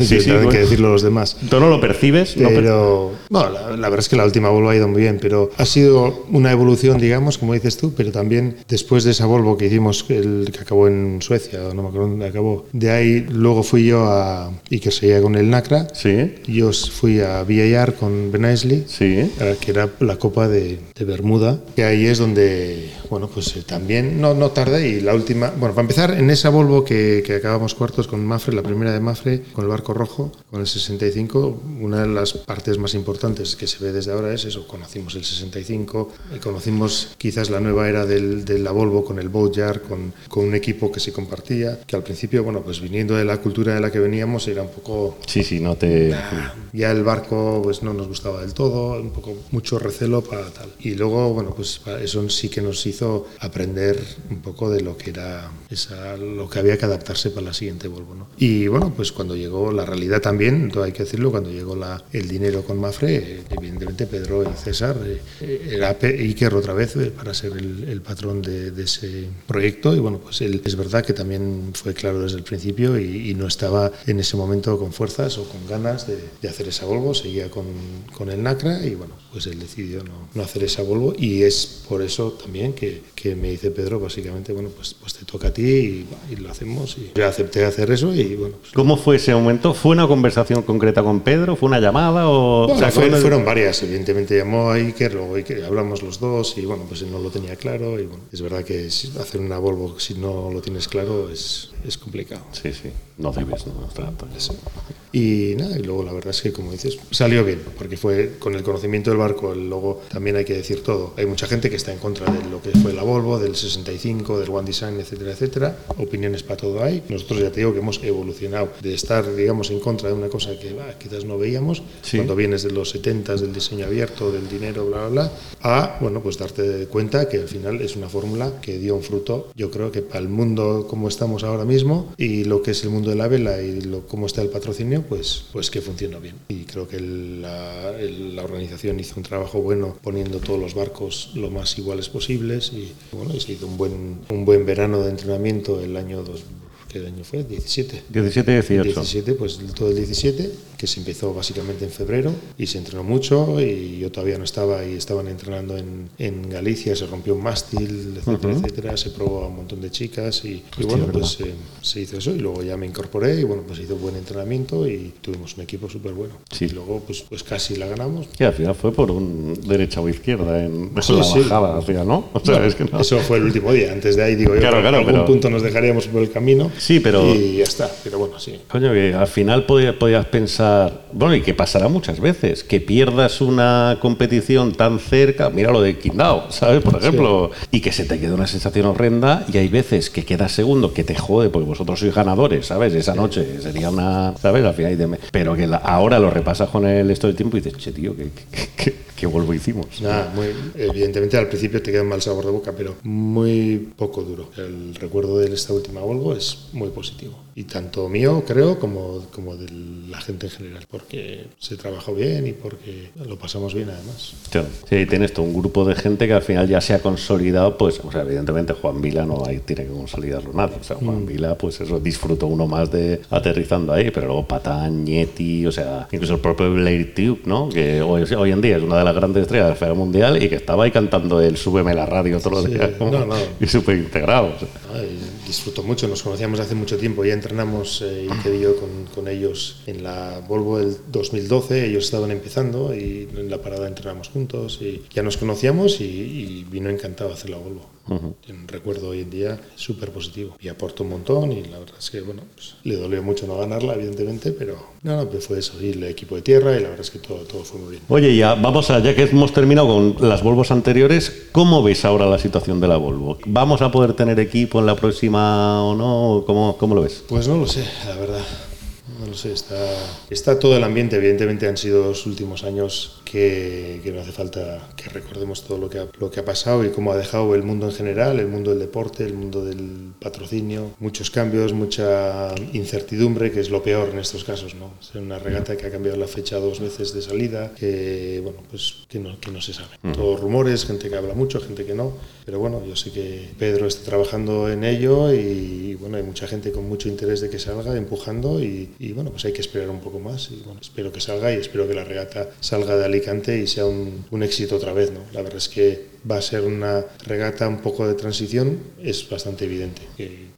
Sí, sí, bueno. que decirlo los demás. ¿Tú no lo percibes? No per- Pero, bueno, la, la verdad es que la última Volvo ha ido muy bien, pero ha sido una evolución, digamos, como dices tú, pero también después de esa Volvo que hicimos, el que acabó en Suecia, no me acuerdo dónde acabó, de ahí luego fui yo a, y que seguía con el NACRA, Sí, yo fui a VIR con Ben sí. eh, que era la Copa de, de Bermuda, que ahí es donde, bueno, pues eh, también no, no tardé y la última, bueno, para empezar, en esa Volvo que, que acabamos cuartos con Mafre, la primera de Mafre, con el barco rojo, con el 65, una de las partes más importantes que se ve desde ahora es eso, conocimos el 65, y conocimos quizás la nueva era del, de la Volvo con el Boatyard, con, con un equipo que se compartía, que al principio, bueno, pues viniendo de la cultura de la que veníamos era un poco Sí, sí, no te... ya el barco pues no nos gustaba del todo, un poco mucho recelo para tal. Y luego, bueno, pues eso sí que nos hizo aprender un poco de lo que era esa, lo que había que adaptarse para la siguiente Volvo, ¿no? Y bueno, pues cuando llegó la realidad también, todo hay que decirlo, cuando llegó la, el dinero con Mafre, eh, evidentemente Pedro y César, eh, era Pe- Iker otra vez eh, para ser el, el patrón de, de ese proyecto y bueno, pues él es verdad que también fue claro desde el principio y, y no estaba en ese momento con fuerzas o con ganas de, de hacer esa Volvo, seguía con, con el NACRA y bueno, pues él decidió no, no hacer esa Volvo y es por eso también que, que me dice Pedro, básicamente, bueno, pues, pues te toca a ti y, y lo hacemos y yo acepté hacer eso y bueno, pues ¿Cómo fue ese momento? ¿Fue una conversación concreta con Pedro? ¿Fue una llamada? O, Bueno, o sea, fue- ¿cómo- fueron varias, evidentemente llamó a Iker, luego Iker, hablamos los dos y bueno, pues él no lo tenía claro y bueno, es verdad que hacer una Volvo si no lo tienes claro es, es complicado. Sí, sí, no debes, no, está- Eso. Y nada, y luego la verdad es que como dices, salió bien, porque fue con el conocimiento del barco, luego también hay que decir todo. Hay mucha gente que está en contra de lo que fue la Volvo, del 65, del One Design, etcétera, etcétera. Opiniones para todo hay. Nosotros ya te digo que hemos evolucionado de estar, digamos, en contra de una cosa que bah, quizás no veíamos, Sí. cuando vienes de los 70 del diseño abierto, del dinero, bla, bla, bla, a, bueno, pues darte cuenta que al final es una fórmula que dio un fruto, yo creo que para el mundo como estamos ahora mismo y lo que es el mundo de la vela y lo, cómo está el patrocinio, pues, pues que funciona bien. Y creo que la, organización hizo un trabajo bueno poniendo todos los barcos lo más iguales posibles y, bueno, y se hizo un buen, un buen verano de entrenamiento el año 2. ¿Qué año fue? 17. 17, 18. 17, pues todo el 17, que se empezó básicamente en febrero y se entrenó mucho y yo todavía no estaba y estaban entrenando en, en Galicia, se rompió un mástil, etcétera, etcétera, se probó a un montón de chicas y, y bueno, pues eh, se hizo eso y luego ya me incorporé y bueno, pues hizo buen entrenamiento y tuvimos un equipo súper bueno. Sí. Y luego pues, pues casi la ganamos. Que al final fue por un derecha o izquierda en Sí, la sí. bajada, ¿no? O sea, es que no. Eso fue el último día, antes de ahí digo yo, Claro, claro, en algún pero- punto nos dejaríamos por el camino Sí, pero- y ya está, pero bueno, sí. Coño, que al final podías, podías pensar, bueno, y que pasará muchas veces, que pierdas una competición tan cerca, mira lo de Quindao, ¿sabes? Por ejemplo, y que se te quede una sensación horrenda, y hay veces que quedas segundo, que te jode, porque vosotros sois ganadores, ¿sabes? Esa noche sería una, ¿sabes? Al final, pero que la- ahora lo repasas con el esto del tiempo y dices, che, tío, ¿qué, qué, qué- qué vuelvo hicimos? Muy, evidentemente al principio te queda un mal sabor de boca, pero muy poco duro. El recuerdo de esta última Volvo es muy positivo. Y tanto mío, creo, como, como de la gente en general, porque se trabajó bien y porque lo pasamos bien además. Sí, tienes todo un grupo de gente que al final ya se ha consolidado, pues, o sea, evidentemente Juan Vila no hay, tiene que consolidarlo nada, o sea, Juan mm. Vila, pues eso, disfrutó uno más de aterrizando ahí, pero luego Patán, Nieti, o sea, incluso el propio Blair Tube, ¿no? Que hoy, hoy en día es una de las grandes estrellas del fútbol mundial y que estaba ahí cantando el Súbeme la radio todos los días, y súper integrado. Disfruto mucho, nos conocíamos hace mucho tiempo, ya entrenamos eh, y yo con, con, ellos en la Volvo del 2012, ellos estaban empezando y en la parada entrenamos juntos y ya nos conocíamos y, y vino encantado a hacer la Volvo. Un recuerdo hoy en día súper positivo y aportó un montón y la verdad es que bueno, pues, le dolió mucho no ganarla evidentemente, pero no, no, pues fue eso, y el equipo de tierra y la verdad es que todo, todo fue muy bien. Oye, ya vamos a, ya que hemos terminado con las Volvos anteriores, ¿cómo ves ahora la situación de la Volvo? ¿Vamos a poder tener equipo en la próxima o no? ¿Cómo, cómo lo ves? Pues no lo sé, la verdad. No lo sé, está, está todo el ambiente. Evidentemente han sido los últimos años que, que, no hace falta que recordemos todo lo que, ha, lo que ha pasado y cómo ha dejado el mundo en general, el mundo del deporte, el mundo del patrocinio. Muchos cambios, mucha incertidumbre, que es lo peor en estos casos. ¿no? Es una regata que ha cambiado la fecha dos veces de salida, que, bueno, pues, que, no, que no se sabe. Todos rumores, gente que habla mucho, gente que no. Pero bueno, yo sé que Pedro está trabajando en ello y, bueno, hay mucha gente con mucho interés de que salga, empujando y, y bueno, pues hay que esperar un poco más y bueno, espero que salga y espero que la regata salga de Alicante y sea un, éxito otra vez, ¿no? La verdad es que va a ser una regata un poco de transición, es bastante evidente.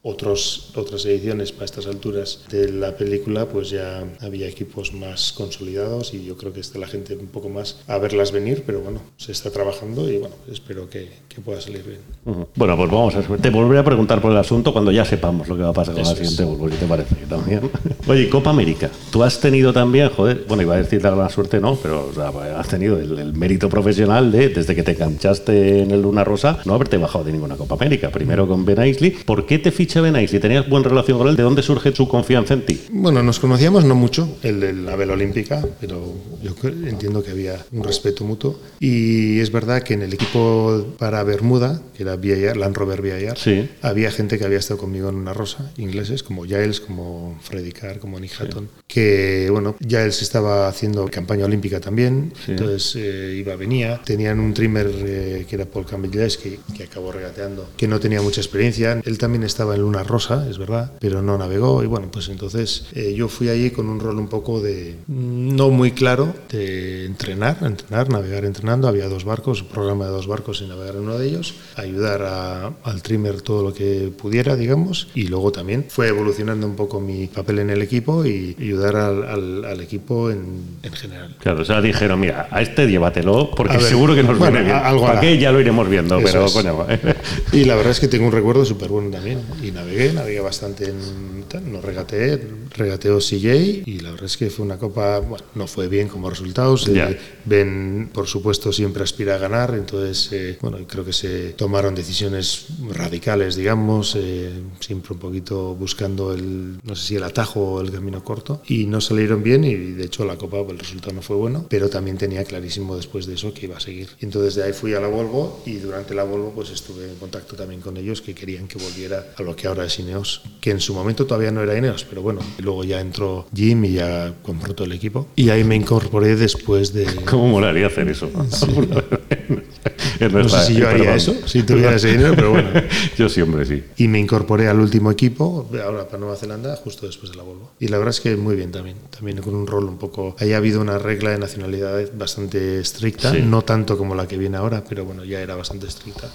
Otros, otras ediciones para estas alturas de la película, pues ya había equipos más consolidados y yo creo que está la gente un poco más a verlas venir, pero bueno, se está trabajando y bueno, espero que, que pueda salir bien. Bueno, pues vamos a te volveré a preguntar por el asunto cuando ya sepamos lo que va a pasar con la siguiente Volvo, si te parece también. Oye, Copa América, tú has tenido también, joder, bueno, iba a decir la suerte, no, pero has tenido el, el mérito profesional de, desde que te enganchaste en el Luna Rosa, no haberte bajado de ninguna Copa América. Primero con Ben Aisley. ¿Por qué te ficha Ben Aisley? ¿Tenías buena relación con él? ¿De dónde surge su confianza en ti? Bueno, nos conocíamos no mucho, el de la vela olímpica, pero yo entiendo que había un respeto mutuo. Y es verdad que en el equipo para Bermuda, que era VIR, Land Rover VIR, sí. había gente que había estado conmigo en una rosa, ingleses, como Giles, como Freddy Carr, como Nick Hatton, que, bueno, Giles estaba haciendo campaña olímpica también, sí. entonces eh, iba, venía. Tenían un trimmer eh, que era Paul que, que acabó regateando, que no tenía mucha experiencia. Él también estaba en Luna Rosa, es verdad, pero no navegó. Y bueno, pues entonces eh, yo fui allí con un rol un poco de, no muy claro, de entrenar, entrenar, navegar entrenando. Había dos barcos, un programa de dos barcos y navegar en uno de ellos, ayudar a, al trimmer todo lo que pudiera, digamos. Y luego también fue evolucionando un poco mi papel en el equipo y ayudar al, al, al equipo en, en, general. Claro, o sea, dijeron, mira, a este llévatelo porque ver, seguro que nos bueno, viene bien. Algo ¿Para qué? Ya lo iremos viendo, Eso pero es. coño. y la verdad es que tengo un recuerdo súper bueno también. Y navegué, navegué bastante en. No regateé, regateó CJ y la verdad es que fue una copa. Bueno, no fue bien como resultados. Eh, ben, por supuesto, siempre aspira a ganar, entonces, eh, bueno, creo que se tomaron decisiones radicales, digamos, eh, siempre un poquito buscando el, no sé si el atajo o el camino corto, y no salieron bien y de hecho la copa, el resultado no fue bueno, pero también tenía clarísimo después de eso que iba a seguir. Entonces de ahí fui a la Volvo y durante la Volvo pues estuve en contacto también con ellos que querían que volviera a lo que ahora es Ineos, que en su momento todavía no era Ineos, pero bueno, luego ya entró Jim y ya compró el equipo y ahí me incorporé después de... ¿Cómo molaría hacer eso? Sí. no sé si yo haría perdón. eso, si tuviera ese dinero, pero bueno. yo sí, hombre, sí. Y me incorporé al último equipo, ahora para Nueva Zelanda, justo después de la Volvo. Y la verdad es que muy bien también, también con un rol un poco... Ahí ha habido una regla de nacionalidad bastante estricta, sí. no tanto como la que viene ahora, pero bueno, ya era bastante estricta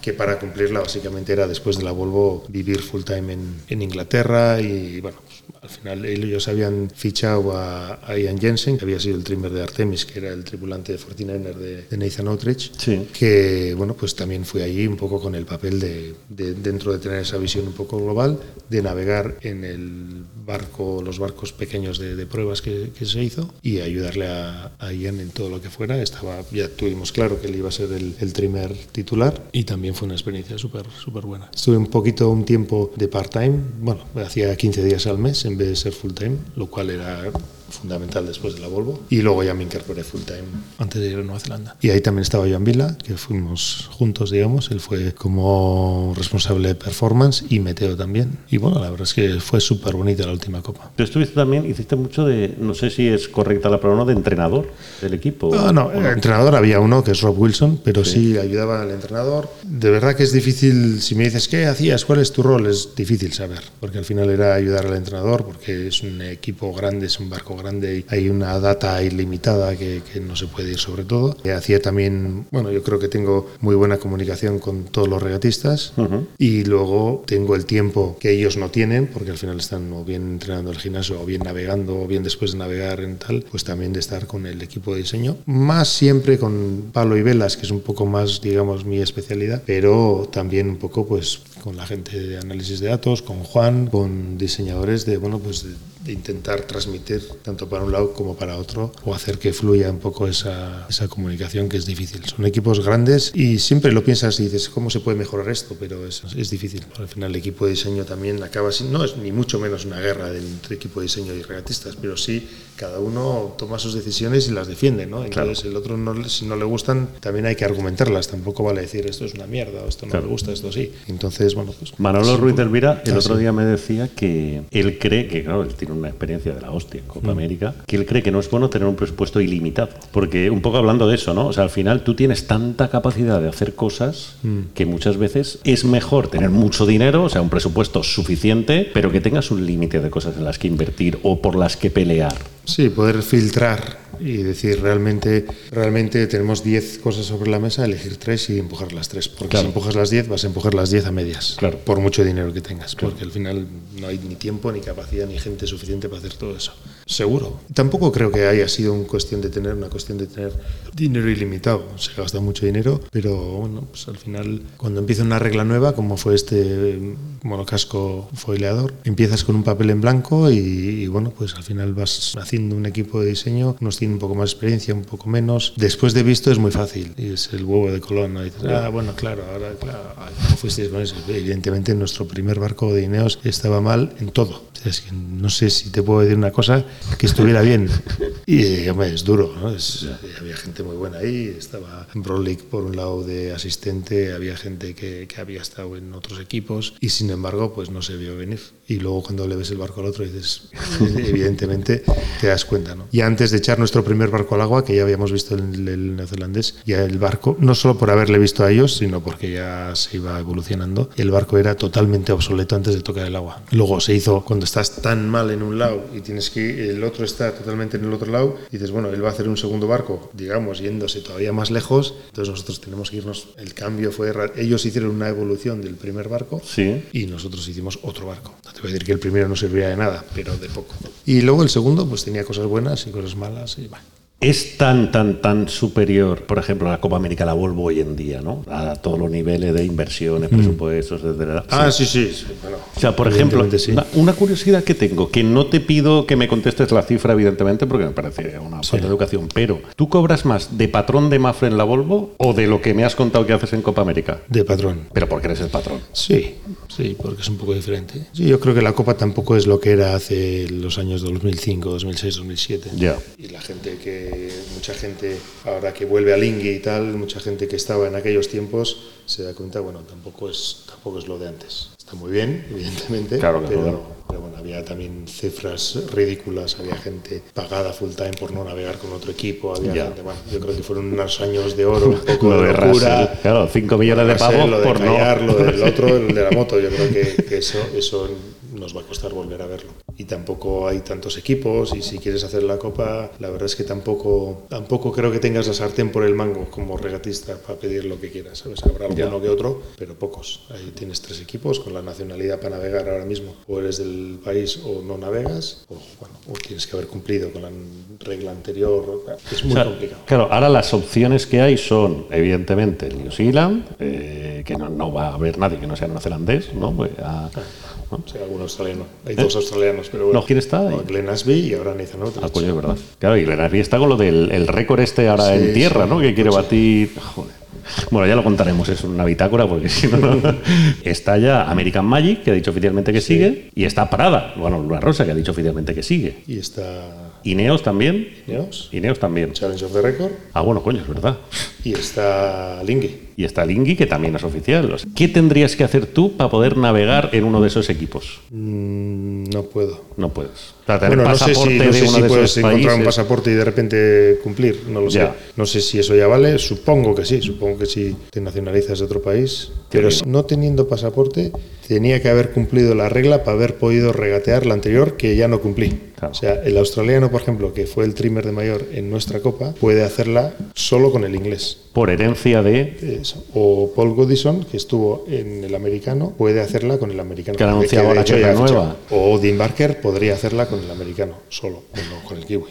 que para cumplirla básicamente era después de la Volvo vivir full time en, en Inglaterra y bueno, al final ellos habían fichado a, a, Ian Jensen, que había sido el trimmer de Artemis, que era el tripulante de 49er de, de Nathan Outridge, sí. que bueno, pues también fui allí un poco con el papel de, de, dentro de tener esa visión un poco global, de navegar en el barco, los barcos pequeños de, de pruebas que, que, se hizo y ayudarle a, a, Ian en todo lo que fuera. Estaba, ya tuvimos claro que él iba a ser el, el trimmer titular y también fue una experiencia súper súper buena. Estuve un poquito, un tiempo de part-time, bueno, hacía 15 días al mes en de ser full-time, lo cual era fundamental después de la Volvo. Y luego ya me incorporé full time antes de ir a Nueva Zelanda. Y ahí también estaba Joan Vila, que fuimos juntos, digamos. Él fue como responsable de performance y Meteo también. Y bueno, la verdad es que fue súper bonita la última copa. Tú estuviste también, hiciste mucho de, no sé si es correcta la palabra, ¿no? de entrenador del equipo. Ah, no, el entrenador había uno que es Rob Wilson, pero sí. ayudaba al entrenador. De verdad que es difícil, si me dices, ¿qué hacías? ¿Cuál es tu rol? Es difícil saber, porque al final era ayudar al entrenador, porque es un equipo grande, es un barco grande, y hay una data ilimitada que, que no se puede ir sobre todo. Y hacía también, bueno, yo creo que tengo muy buena comunicación con todos los regatistas y luego tengo el tiempo que ellos no tienen, porque al final están o bien entrenando el gimnasio o bien navegando o bien después de navegar en tal, pues también de estar con el equipo de diseño. Más siempre con palo y velas, que es un poco más, digamos, mi especialidad, pero también un poco pues con la gente de análisis de datos, con Juan, con diseñadores de, bueno, pues de, intentar transmitir tanto para un lado como para otro o hacer que fluya un poco esa, esa comunicación que es difícil. Son equipos grandes y siempre lo piensas y dices, ¿cómo se puede mejorar esto? Pero es, es difícil. Al final el equipo de diseño también acaba sin, no es ni mucho menos una guerra entre equipo de diseño y regatistas, pero sí cada uno toma sus decisiones y las defiende, ¿no? Entonces el otro no, si no le gustan también hay que argumentarlas, tampoco vale decir esto es una mierda o esto no me gusta, esto sí. Entonces, bueno, pues... Manolo Ruiz Elvira el otro día me decía que él cree, que claro, él tiene una experiencia de la hostia en Copa mm. América, que él cree que no es bueno tener un presupuesto ilimitado, porque un poco hablando de eso, ¿no? O sea, al final tú tienes tanta capacidad de hacer cosas mm. que muchas veces es mejor tener mucho dinero, o sea, un presupuesto suficiente, pero que tengas un límite de cosas en las que invertir o por las que pelear. Sí, poder filtrar y decir realmente, realmente tenemos 10 cosas sobre la mesa, elegir tres y empujar las tres. Porque si empujas las 10, vas a empujar las 10 a medias. Claro. Por mucho dinero que tengas. Porque al final no hay ni tiempo, ni capacidad, ni gente suficiente para hacer todo eso. Seguro. Tampoco creo que haya sido una cuestión de tener, una cuestión de tener dinero ilimitado. Se gasta mucho dinero, pero bueno, pues al final, cuando empieza una regla nueva, como fue este monocasco foileador, empiezas con un papel en blanco y, y bueno, pues al final vas haciendo un equipo de diseño, unos tienen un poco más experiencia, un poco menos. Después de visto es muy fácil y es el huevo de Colón. ¿no? dices, ah, bueno, claro, ahora, claro, ¿cómo fuisteis con eso? Evidentemente, nuestro primer barco de Ineos estaba mal en todo. Es que no sé si te puedo decir una cosa que estuviera bien. Y hombre, es duro, ¿no? había gente muy buena ahí. Estaba Brolick por un lado de asistente, había gente que, que había estado en otros equipos y sin embargo, pues no se vio venir. Y luego cuando le ves el barco al otro dices, evidentemente te das cuenta, ¿no? Y antes de echar nuestro primer barco al agua, que ya habíamos visto el, el neozelandés, ya el barco, no solo por haberle visto a ellos, sino porque ya se iba evolucionando, el barco era totalmente obsoleto antes de tocar el agua. Luego se hizo, cuando estás tan mal en un lado y tienes que el otro está totalmente en el otro lado, y dices, bueno, él va a hacer un segundo barco, digamos, yéndose todavía más lejos, entonces nosotros tenemos que irnos, el cambio fue, ellos hicieron una evolución del primer barco sí. y nosotros hicimos otro barco. No te voy a decir que el primero no servía de nada, pero de poco. Y luego el segundo, pues tenía cosas buenas y cosas malas y bueno. Es tan, tan, tan superior, por ejemplo, a la Copa América, la Volvo hoy en día, ¿no? A todos los niveles de inversiones, mm. presupuestos, desde Ah, sí, sí. Bueno, o sea, por ejemplo, una, curiosidad que tengo, que no te pido que me contestes la cifra, evidentemente, porque me parece una falta de educación, pero ¿tú cobras más de patrón de Mafre en la Volvo o de lo que me has contado que haces en Copa América? De patrón. Pero porque eres el patrón. Sí, sí, porque es un poco diferente. Sí, yo creo que la Copa tampoco es lo que era hace los años 2005, 2006, 2007. Ya. Y la gente que mucha gente, ahora que vuelve al Ingui y tal, mucha gente que estaba en aquellos tiempos se da cuenta, bueno, tampoco es, tampoco es lo de antes. Está muy bien, evidentemente, claro, pero, pero, bueno, había también cifras ridículas, había gente pagada full time por no navegar con otro equipo, había gente, bueno, yo creo que fueron unos años de oro, un poco de, locura. claro, 5 millones de pavos lo por no... Lo del otro, el de la moto, yo creo que, que eso, eso nos va a costar volver a verlo. Y tampoco hay tantos equipos y si quieres hacer la copa, la verdad es que tampoco, tampoco creo que tengas la sartén por el mango como regatista para pedir lo que quieras, ¿sabes? Habrá alguno que otro, pero pocos. Ahí tienes tres equipos con la nacionalidad para navegar ahora mismo. O eres del país o no navegas, o, bueno, o tienes que haber cumplido con la regla anterior. Es muy complicado. Claro, ahora las opciones que hay son, evidentemente, el New Zealand, eh, que no, no, va a haber nadie que no sea neozelandés, ¿no? Pues a, ¿no? Sí, algún australiano. Hay dos australianos, pero bueno. No, ¿quién está? No, Glenn Asby y ahora Nathan Outridge. Ah, coño, es verdad. Claro, y Glenn Asby está con lo del el récord este ahora sí, en tierra, sí, ¿no? Que quiere batir. Joder. Bueno, ya lo contaremos, es una bitácora, porque si no, no. Está ya American Magic, que ha dicho oficialmente que sigue, y está Parada, bueno, Luna Rosa, que ha dicho oficialmente que sigue. Y está Ineos también. Ineos, Ineos también. Challenge of the Record, Ah, bueno, coño, es verdad. y está Lingui. Y está Lingui, que también es oficial. O sea, ¿Qué tendrías que hacer tú para poder navegar en uno de esos equipos? Mm, no puedo. No puedes. O sea, tener Bueno, no sé si, no sé si de puedes encontrar un pasaporte y de repente cumplir, no lo sé. No sé si eso ya vale, supongo que sí, supongo que si te nacionalizas de otro país. Pero no teniendo pasaporte, tenía que haber cumplido la regla para haber podido regatear la anterior que ya no cumplí. Claro. O sea, el australiano, por ejemplo, que fue el trimmer de mayor en nuestra copa, puede hacerla solo con el inglés. Por herencia de. O Paul Goodison, que estuvo en el americano, puede hacerla con el americano. Que ha renueva. fichado. O Dean Barker podría hacerla con el americano, solo, no con el kiwi.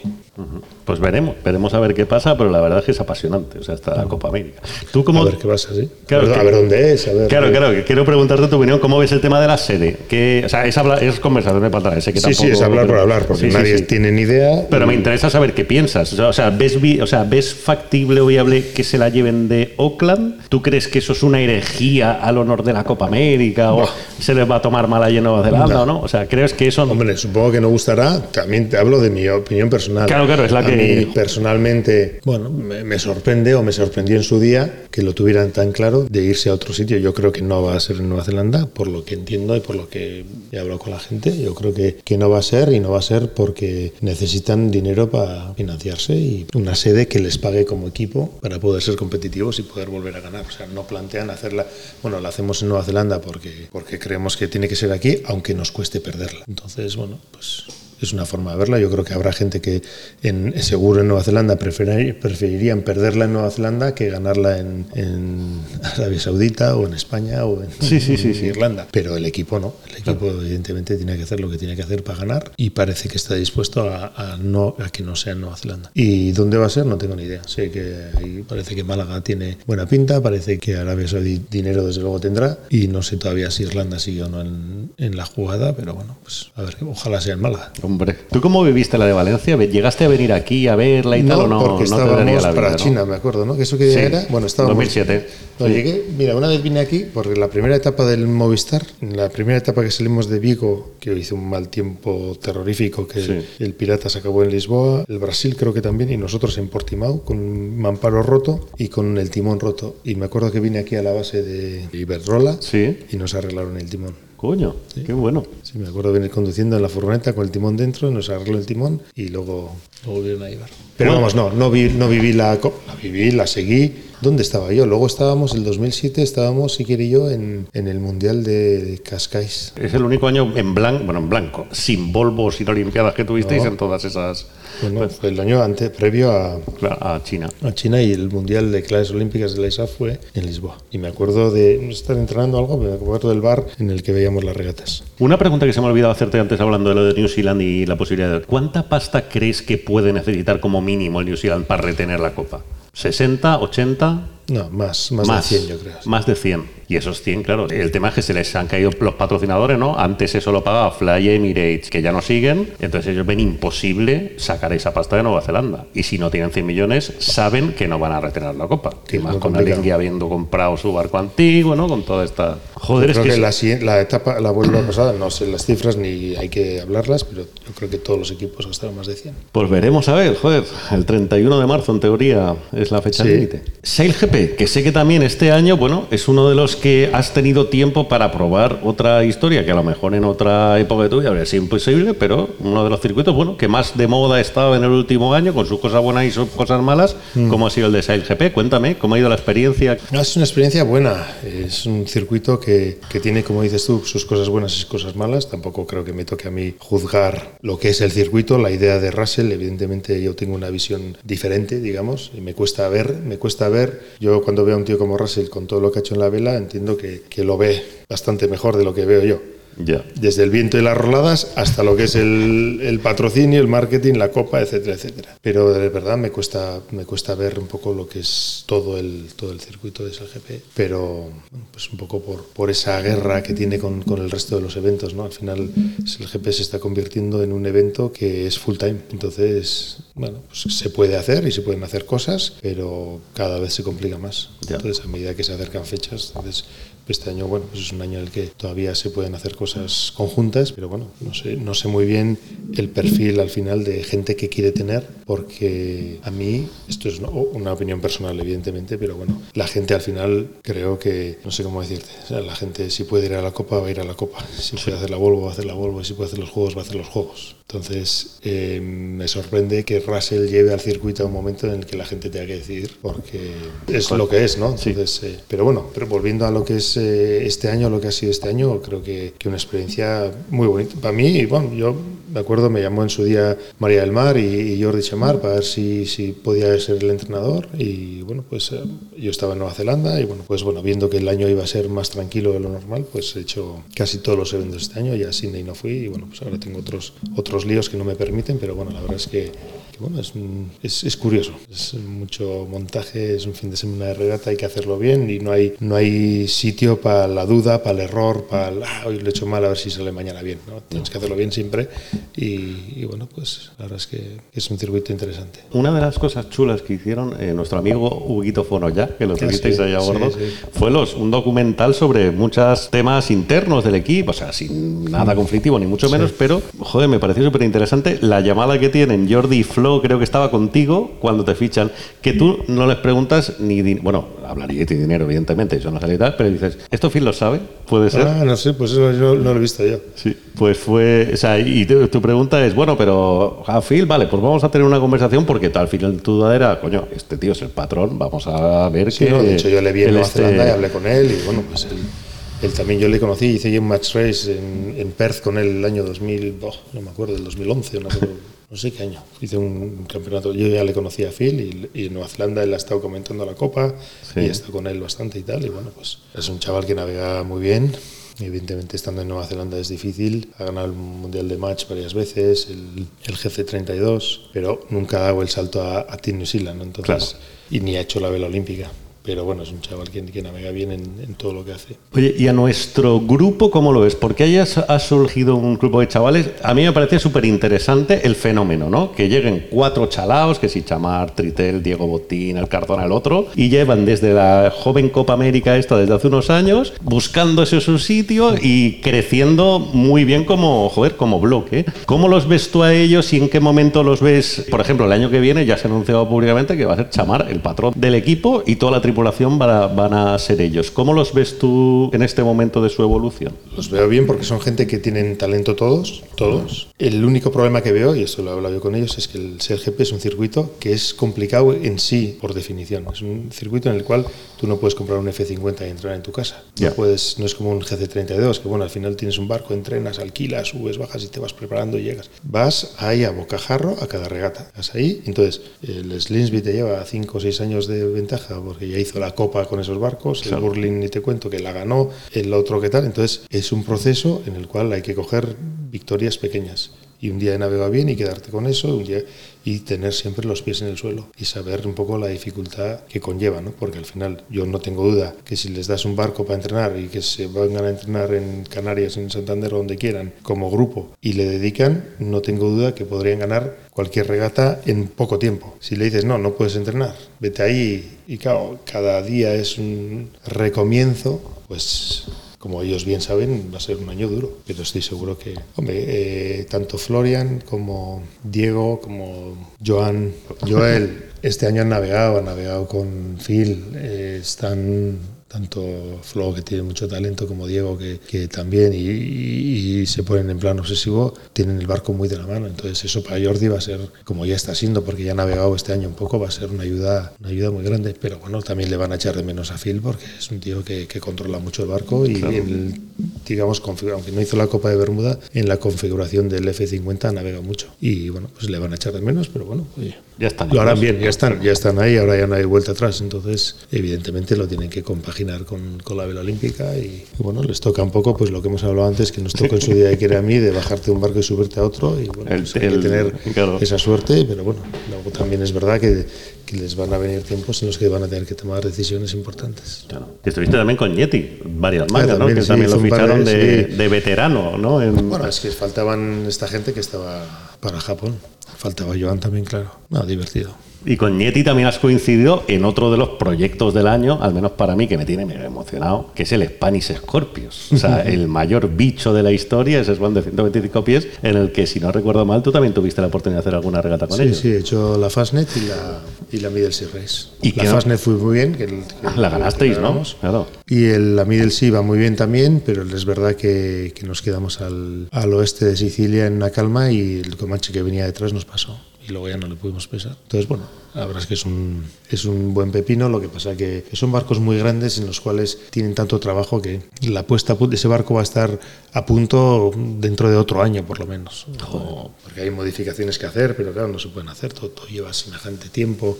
Pues veremos, veremos a ver qué pasa, pero la verdad es que es apasionante. O sea, esta la Copa América. ¿Tú cómo.? A ver qué pasa, sí. Claro, a, ver, que- a ver dónde es, a ver. Claro, claro, que quiero preguntarte tu opinión. ¿Cómo ves el tema de la sede? Que, o sea, es, habla- es conversación de pantalla. Sé que Sí, tampoco, sí, es hablar por hablar, porque Sí, sí, nadie sí. tiene ni idea. Pero me interesa saber qué piensas. O sea, ¿ves, o sea, ¿ves factible o viable que se la lleven de Oakland? ¿Tú crees que eso es una herejía al honor de la Copa América? ¿O se les va a tomar mal en Nueva Zelanda No. o no? O sea, ¿crees que eso Hombre, supongo que no gustará. También te hablo de mi opinión personal. Claro, claro, es la A que- mí, personalmente, bueno, me, me sorprende o me sorprendió en su día que lo tuvieran tan claro de irse a otro sitio. Yo creo que no va a ser en Nueva Zelanda, por lo que entiendo y por lo que he hablado con la gente. Yo creo que, que no va a ser y no va a ser porque necesitan dinero para financiarse y una sede que les pague como equipo para poder ser competitivos y poder volver a ganar. O sea, no plantean hacerla, bueno, la hacemos en Nueva Zelanda porque, porque creemos que tiene que ser aquí, aunque nos cueste perderla. Entonces, bueno, pues es una forma de verla. Yo creo que habrá gente que en, seguro en Nueva Zelanda preferir- preferirían perderla en Nueva Zelanda que ganarla en, en Arabia Saudita o en España o en, Sí, sí, sí, en. Irlanda. Pero el equipo no. El equipo evidentemente tiene que hacer lo que tiene que hacer para ganar y parece que está dispuesto a, a no, a que no sea en Nueva Zelanda. ¿Y dónde va a ser? No tengo ni idea. Sé que parece que Málaga tiene buena pinta, parece que Arabia Saudí dinero desde luego tendrá y no sé todavía si Irlanda sigue o no en, en la jugada, pero bueno, pues a ver, ojalá sea en Málaga. Hombre, ¿tú cómo viviste la de Valencia? ¿Llegaste a venir aquí a verla y tal o no? porque no estábamos la vida, para ¿no? China, me acuerdo, ¿no? Que eso que Sí, era, bueno, estábamos 2007. No, Sí. llegué, mira, una vez vine aquí porque la primera etapa del Movistar, en la primera etapa que salimos de Vigo, que hizo un mal tiempo terrorífico, que Sí. el Pirata se acabó en Lisboa, el Brasil creo que también, y nosotros en Portimao, con un mamparo roto y con el timón roto. Y me acuerdo que vine aquí a la base de Iberdrola Sí. y nos arreglaron el timón. Coño, qué bueno. Sí, me acuerdo venir conduciendo en la furgoneta con el timón dentro, nos arregló el timón y luego lo volvieron a llevar. Pero Bueno. vamos, no, no, vi, no viví la, la viví, la seguí. ¿Dónde estaba yo? Luego estábamos, el 2007, estábamos, si quiere yo, en, en el Mundial de Cascais. Es el único año en blanco, bueno, en blanco, sin Volvo, sin Olimpiadas que tuvisteis No. en todas esas. Bueno, fue el año antes, previo a, China. a China y el Mundial de Clases Olímpicas de la ISAF fue en Lisboa. Y me acuerdo de estar entrenando algo, me acuerdo del bar en el que veíamos las regatas. Una pregunta que se me ha olvidado hacerte antes hablando de lo de New Zealand y la posibilidad de... ¿Cuánta pasta crees que puede necesitar como mínimo el New Zealand para retener la copa? ¿60, 80? No, más, más, de 100 yo creo. Más de 100. Y esos 100, claro. El tema es que se les han caído los patrocinadores, ¿no? Antes eso lo pagaba Fly Emirates, que ya no siguen. Entonces ellos ven imposible sacar esa pasta de Nueva Zelanda. Y si no tienen 100 millones, saben que no van a retener la copa. Sí, y más con. Alingui habiendo comprado su barco antiguo, ¿no? Con toda esta... Joder, es creo que... que, es- la, la etapa, la vuelta pasada, no sé las cifras ni hay que hablarlas, pero yo creo que todos los equipos gastaron más de 100. Pues veremos a ver, joder, el 31 de marzo en teoría es la fecha Sí. límite. Que sé que también este año, bueno, es uno de los que has tenido tiempo para probar otra historia, que a lo mejor en otra época de tu vida habría sido imposible, pero uno de los circuitos, bueno, que más de moda ha estado en el último año, con sus cosas buenas y sus cosas malas, como ha sido el de Sail GP. Cuéntame, ¿cómo ha ido la experiencia? No, es una experiencia buena. Es un circuito que, que tiene, como dices tú, sus cosas buenas y sus cosas malas. Tampoco creo que me toque a mí juzgar lo que es el circuito, la idea de Russell. Evidentemente yo tengo una visión diferente, digamos, y me cuesta ver, me cuesta ver. Yo cuando veo a un tío como Russell con todo lo que ha hecho en la vela, entiendo que, que lo ve bastante mejor de lo que veo yo. Desde el viento y las roladas hasta lo que es el, el patrocinio, el marketing, la copa, etcétera, etcétera. Pero de verdad me cuesta, me cuesta ver un poco lo que es todo el, todo el circuito de SLGP, pero pues un poco por, por esa guerra que tiene con, con el resto de los eventos, ¿no? Al final SLGP se está convirtiendo en un evento que es full time, entonces, bueno, pues se puede hacer y se pueden hacer cosas, pero cada vez se complica más. Entonces, a medida que se acercan fechas, entonces este año, bueno, pues es un año en el que todavía se pueden hacer cosas conjuntas, pero bueno, no sé, no sé muy bien el perfil al final de gente que quiere tener, porque a mí, esto es una- opinión personal, evidentemente, pero bueno, la gente al final creo que, no sé cómo decirte, o sea, la gente si puede ir a la Copa, va a ir a la Copa, si puede hacer la Volvo, va a hacer la Volvo, y si puede hacer los juegos, va a hacer los juegos. Entonces, eh, me sorprende que Russell lleve al circuito a un momento en el que la gente tenga que decidir, porque es lo que es, ¿no? Entonces, eh, pero bueno, pero volviendo a lo que es eh, este año, lo que ha sido este año, creo que, que una experiencia muy bonita. Para mí, bueno, yo me acuerdo, me llamó en su día María del Mar y, y Jordi Chemar para ver si, si podía ser el entrenador y bueno, pues eh, yo estaba en Nueva Zelanda y bueno, pues bueno, viendo que el año iba a ser más tranquilo de lo normal, pues he hecho casi todos los eventos este año, ya a Sydney no fui y bueno, pues ahora tengo otros, otros líos que no me permiten, pero bueno, la verdad es que, que, bueno, es, es, es curioso, es mucho montaje, es un fin de semana de regata, hay que hacerlo bien y no hay, no hay sitio para la duda, para el error, para el, ah, hoy lo he hecho mal, a ver si sale mañana bien, ¿no? Tienes que hacerlo bien siempre y, y bueno, pues la verdad es que es un circuito interesante. Una de las cosas chulas que hicieron eh, nuestro amigo Huguito Fonoya, que lo Ah, tuvisteis sí, ahí a sí, bordo, sí. fue los, un documental sobre muchos temas internos del equipo, o sea, sin nada conflictivo, ni mucho menos, pero, joder, me pareció súper interesante la llamada que tienen Jordi y Flo, creo que estaba contigo cuando te fichan, que tú no les preguntas ni, din- bueno, hablaría de dinero, evidentemente, eso no sale tal, pero dices, ¿esto Phil lo sabe? ¿Puede ser? Ah, no sé, pues eso yo no lo he visto yo. Sí, pues fue, o sea, y tu, tu pregunta es, bueno, pero a Phil, vale, pues vamos a tener una conversación porque al final tu duda era, coño, este tío es el patrón, vamos a ver Sí, que... no, de hecho yo le vi en Nueva Zelanda y hablé con él y bueno, pues él, él también yo le conocí, hice un match race en, en Perth con él el año 2000, boh, no me acuerdo, el 2011, no, no sé qué año. Hice un campeonato, yo ya le conocí a Phil y, y en Nueva Zelanda él ha estado comentando la copa Sí. y he estado con él bastante y tal y bueno, pues es un chaval que navega muy bien. Evidentemente, estando en Nueva Zelanda es difícil. Ha ganado el Mundial de Match varias veces, el, el GC32, pero nunca ha dado el salto a, a Team New Zealand. ¿no? Entonces, Y ni ha hecho la vela olímpica. Pero bueno, es un chaval que, navega bien en, todo lo que hace. Oye, ¿y a nuestro grupo cómo lo ves? Porque haya ha surgido un grupo de chavales, a mí me parece súper interesante el fenómeno, ¿no? Que lleguen cuatro chalaos, que si Chamar, Tritel, Diego Botín, el Cardona, el otro, y llevan desde la joven Copa América esta desde hace unos años, buscándose su sitio y creciendo muy bien como, joder, como bloque. ¿Cómo los ves tú a ellos y en qué momento los ves? Por ejemplo, el año que viene ya se ha anunciado públicamente que va a ser Chamar el patrón del equipo y toda la tripulación va- van a ser ellos. ¿Cómo los ves tú en este momento de su evolución? Los veo bien porque son gente que tienen talento todos, todos. El único problema que veo, y esto lo he hablado yo con ellos, es que el CLGP es un circuito que es complicado en sí, por definición. Es un circuito en el cual tú no puedes comprar un F50 y entrar en tu casa. Ya. No, puedes, no es como un GC32, que bueno, al final tienes un barco, entrenas, alquilas, subes, bajas y te vas preparando y llegas. Vas ahí a bocajarro a cada regata. Vas ahí, entonces el Slingsby te lleva 5 o 6 años de ventaja porque ya hizo la copa con esos barcos, Claro. el Burling ni te cuento que la ganó, el otro que tal. Entonces es un proceso en el cual hay que coger victorias pequeñas. Y un día navega bien y quedarte con eso, un día y tener siempre los pies en el suelo y saber un poco la dificultad que conlleva, ¿no? Porque al final yo no tengo duda que si les das un barco para entrenar y que se vengan a entrenar en Canarias, en Santander donde quieran, como grupo, y le dedican, no tengo duda que podrían ganar cualquier regata en poco tiempo. Si le dices, no, no puedes entrenar, vete ahí y cada día es un recomienzo, pues como ellos bien saben, va a ser un año duro, pero estoy seguro que, hombre, eh, tanto Florian como Diego, como Joan, Joel, este año han navegado, han navegado con Phil, eh, están tanto Flo, que tiene mucho talento, como Diego, que, que también, y, y- y se ponen en plan obsesivo, tienen el barco muy de la mano. Entonces eso para Jordi va a ser, como ya está siendo, porque ya ha navegado este año un poco, va a ser una ayuda, una ayuda muy grande. Pero bueno, también le van a echar de menos a Phil, porque es un tío que, que controla mucho el barco y, el- digamos, aunque no hizo la Copa de Bermuda, en la configuración del F50 navega mucho. Y bueno, pues le van a echar de menos, pero bueno, oye, Ya están. lo harán bien, ya están, ya están ahí, ahora ya no hay vuelta atrás. Entonces, evidentemente lo tienen que compaginar compaginar con, con la vela olímpica y, y, bueno, les toca un poco pues lo que hemos hablado antes, que nos tocó en su día que era a mí, de bajarte de un barco y subirte a otro y bueno, El- pues hay que el- tener claro. esa suerte, pero bueno, luego también es verdad que, que les van a venir tiempos en los que van a tener que tomar decisiones importantes. Claro. Estuviste también con Yeti, varias mangas, ¿no? también, Que sí, también lo ficharon de- de, de veterano, ¿no? En- Bueno, es que faltaban esta gente que estaba para Japón. Faltaba Joan también, claro. No, divertido. Y con Yeti también has coincidido en otro de los proyectos del año, al menos para mí, que me tiene mega emocionado, que es el Spanish Scorpios. O sea, el mayor bicho de la historia, ese Swan de 125 pies, en el que, si no recuerdo mal, tú también tuviste la oportunidad de hacer alguna regata con Sí, ellos. sí, he hecho la Fastnet y la, y la Middle Sea Race. ¿Y la Fastnet fue muy bien. Que, el- que- Ah, La ganasteis, que ¿no? Claro. Y el, la Middle Sea va muy bien también, pero es verdad que, que nos quedamos al, al oeste de Sicilia en una calma y el Comanche que venía detrás nos pasó. Y luego ya no le pudimos pesar. Entonces, bueno, la verdad es que es un, es un buen pepino. Lo que pasa que son barcos muy grandes en los cuales tienen tanto trabajo que la puesta de ese barco va a estar a punto dentro de otro año, por lo menos. O- porque hay modificaciones que hacer, pero claro, no se pueden hacer. Todo, todo lleva semejante tiempo.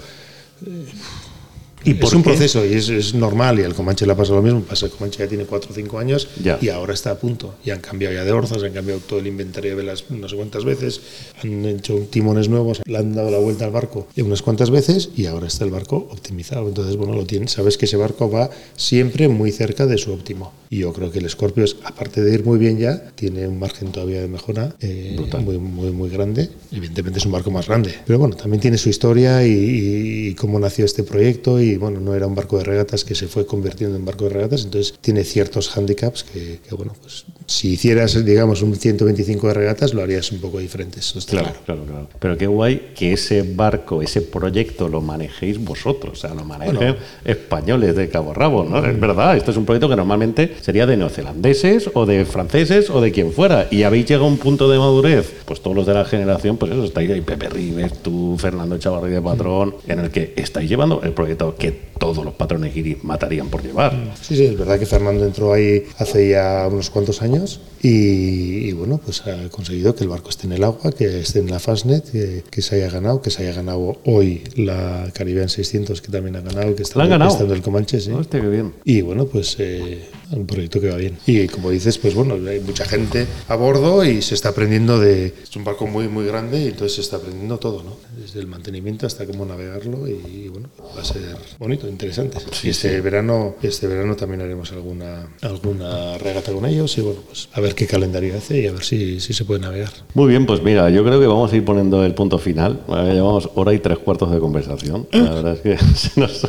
¿Y es un qué? proceso y es, es normal y al Comanche le ha pasado lo mismo. Pasa el Comanche ya tiene 4 o 5 años Ya. y ahora está a punto. Y han cambiado ya de orzas, han cambiado todo el inventario de velas no sé cuántas veces, han hecho timones nuevos, le han dado la vuelta al barco unas cuantas veces y ahora está el barco optimizado. Entonces, bueno, lo tienes. Sabes que ese barco va siempre muy cerca de su óptimo. Y yo creo que el Scorpios, aparte de ir muy bien ya, tiene un margen todavía de mejora eh, muy, muy, muy grande. Evidentemente es un barco más grande. Pero bueno, también tiene su historia y, y- y cómo nació este proyecto. Y bueno, no era un barco de regatas que se fue convirtiendo en barco de regatas. Entonces tiene ciertos handicaps que, que, bueno, pues si hicieras, digamos, un 125 de regatas, lo harías un poco diferente. Eso está Claro, claro. claro. Pero qué guay que ese barco, ese proyecto lo manejéis vosotros, o sea, lo manejen Bueno. españoles de cabo a rabo, ¿no? Es verdad, esto es un proyecto que normalmente sería de neozelandeses o de franceses o de quien fuera. Y habéis llegado a un punto de madurez, pues todos los de la generación, pues eso, estáis ahí, Pepe Ribes, tú, Fernando Chavarri de Patrón, en el que estáis llevando el proyecto que todos los patrones guiri matarían por llevar. Sí, sí, es verdad que Fernando entró ahí hace ya unos cuantos años y, y, bueno, pues ha conseguido que el barco esté en el agua, que esté en la Fastnet, que, que se haya ganado, que se haya ganado hoy la Caribbean 600, que también ha ganado, que está, en el Comanche, sí. Hostia, qué bien. Y bueno, pues eh, un proyecto que va bien. Y como dices, pues bueno, hay mucha gente a bordo y se está aprendiendo de... Es un barco muy, muy grande y entonces se está aprendiendo todo, ¿no? Desde el mantenimiento hasta cómo navegarlo y, bueno, va a ser bonito, interesante. y este verano, este verano también haremos alguna, alguna regata con ellos y bueno, pues a ver qué calendario hace y a ver si, si se puede navegar. Muy bien, pues mira, yo creo que vamos a ir poniendo el punto final. Vale, Llevamos hora y tres cuartos de conversación. La verdad es que se nos...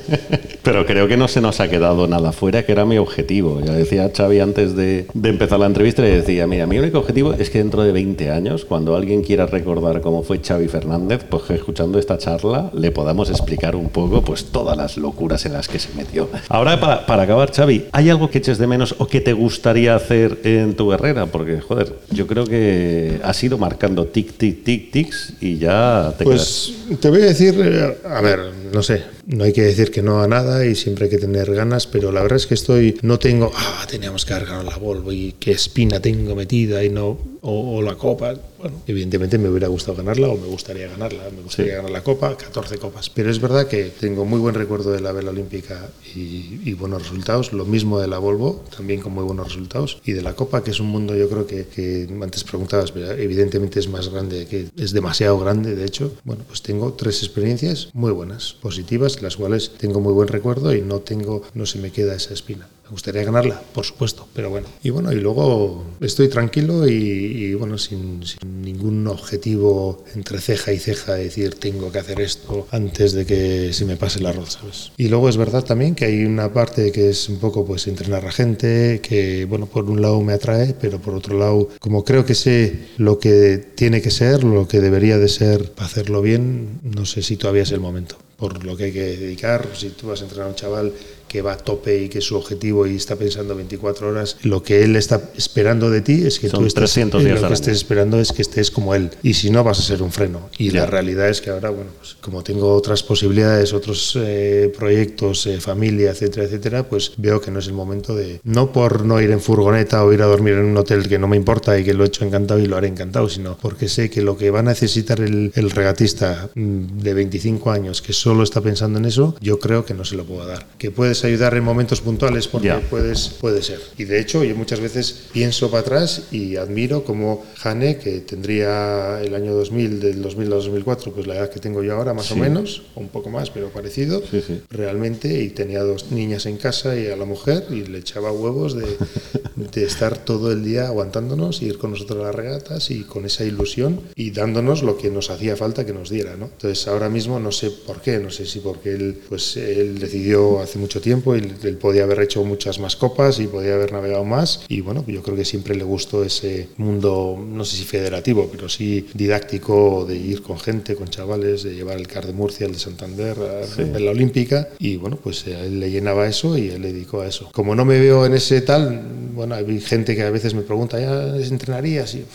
Pero creo que no se nos ha quedado nada fuera, que era mi objetivo. Ya decía Xavi antes de, de empezar la entrevista, le decía, mira, mi único objetivo es que dentro de 20 años, cuando alguien quiera recordar cómo fue Xavi Fernández, pues que escuchando esta charla le podamos explicar un poco pues todas las locuras en las que se metió. Ahora, para, para acabar, Xavi, ¿hay algo que eches de menos o que te gustaría hacer en tu carrera? Porque, joder, yo creo que has ido marcando tic, tic, tic, tics y ya te quedas. Pues te voy a decir, eh, a ver, no sé, no hay que decir que no a nada y siempre hay que tener ganas, pero la verdad es que estoy, no tengo, ah, teníamos que haber la Volvo y qué espina tengo metida y no, o, o la Copa. Bueno, evidentemente me hubiera gustado ganarla o me gustaría ganarla, me gustaría Sí. ganar la Copa, 14 copas. Pero es verdad que tengo muy buen recuerdo de la vela olímpica y, y buenos resultados, lo mismo de la Volvo, también con muy buenos resultados, y de la Copa, que es un mundo yo creo que, que antes preguntabas, pero evidentemente es más grande, que es demasiado grande, de hecho. Bueno, pues tengo tres experiencias muy buenas, positivas, las cuales tengo muy buen recuerdo y no tengo, no se me queda esa espina. Me gustaría ganarla, por supuesto, pero bueno. Y bueno, y luego estoy tranquilo y, bueno, sin, sin ningún objetivo entre ceja y ceja de decir tengo que hacer esto antes de que se me pase el arroz. Y luego es verdad también que hay una parte que es un poco pues entrenar a gente, que bueno, por un lado me atrae, pero por otro lado, como creo que sé lo que tiene que ser, lo que debería de ser para hacerlo bien, no sé si todavía es el momento por lo que hay que dedicar. Si tú vas a entrenar a un chaval que va a tope y que es su objetivo y está pensando 24 horas, lo que él está esperando de ti es que Son tú estés, 300 días lo al que año. estés esperando es que estés como él. Y si no, vas a ser un freno. Y Ya. la realidad es que ahora, bueno, pues como tengo otras posibilidades, otros eh, proyectos, eh, familia, etcétera, etcétera, pues veo que no es el momento de, no por no ir en furgoneta o ir a dormir en un hotel que no me importa y que lo he hecho encantado y lo haré encantado, sino porque sé que lo que va a necesitar el, el regatista mm, de 25 años que solo está pensando en eso, yo creo que no se lo puedo dar. Que puede ser puedes ayudar en momentos puntuales porque Ya. puedes, puede ser. Y de hecho, yo muchas veces pienso para atrás y admiro como Jane, que tendría el año 2000, del 2000 al 2004, pues la edad que tengo yo ahora, más Sí. o menos, un poco más, pero parecido, Sí, sí. realmente, y tenía dos niñas en casa y a la mujer, y le echaba huevos de, de estar todo el día aguantándonos y ir con nosotros a las regatas y con esa ilusión y dándonos lo que nos hacía falta que nos diera, ¿no? Entonces ahora mismo no sé por qué, no sé si porque él, pues él decidió hace mucho tiempo y él podía haber hecho muchas más copas y podía haber navegado más y bueno, yo creo que siempre le gustó ese mundo, no sé si federativo, pero sí didáctico de ir con gente, con chavales, de llevar el CAR de Murcia, el de Santander, a, en la Olímpica y bueno, pues a él le llenaba eso y él le dedicó a eso. Como no me veo en ese tal, bueno, hay gente que a veces me pregunta, ¿ya entrenarías? Y,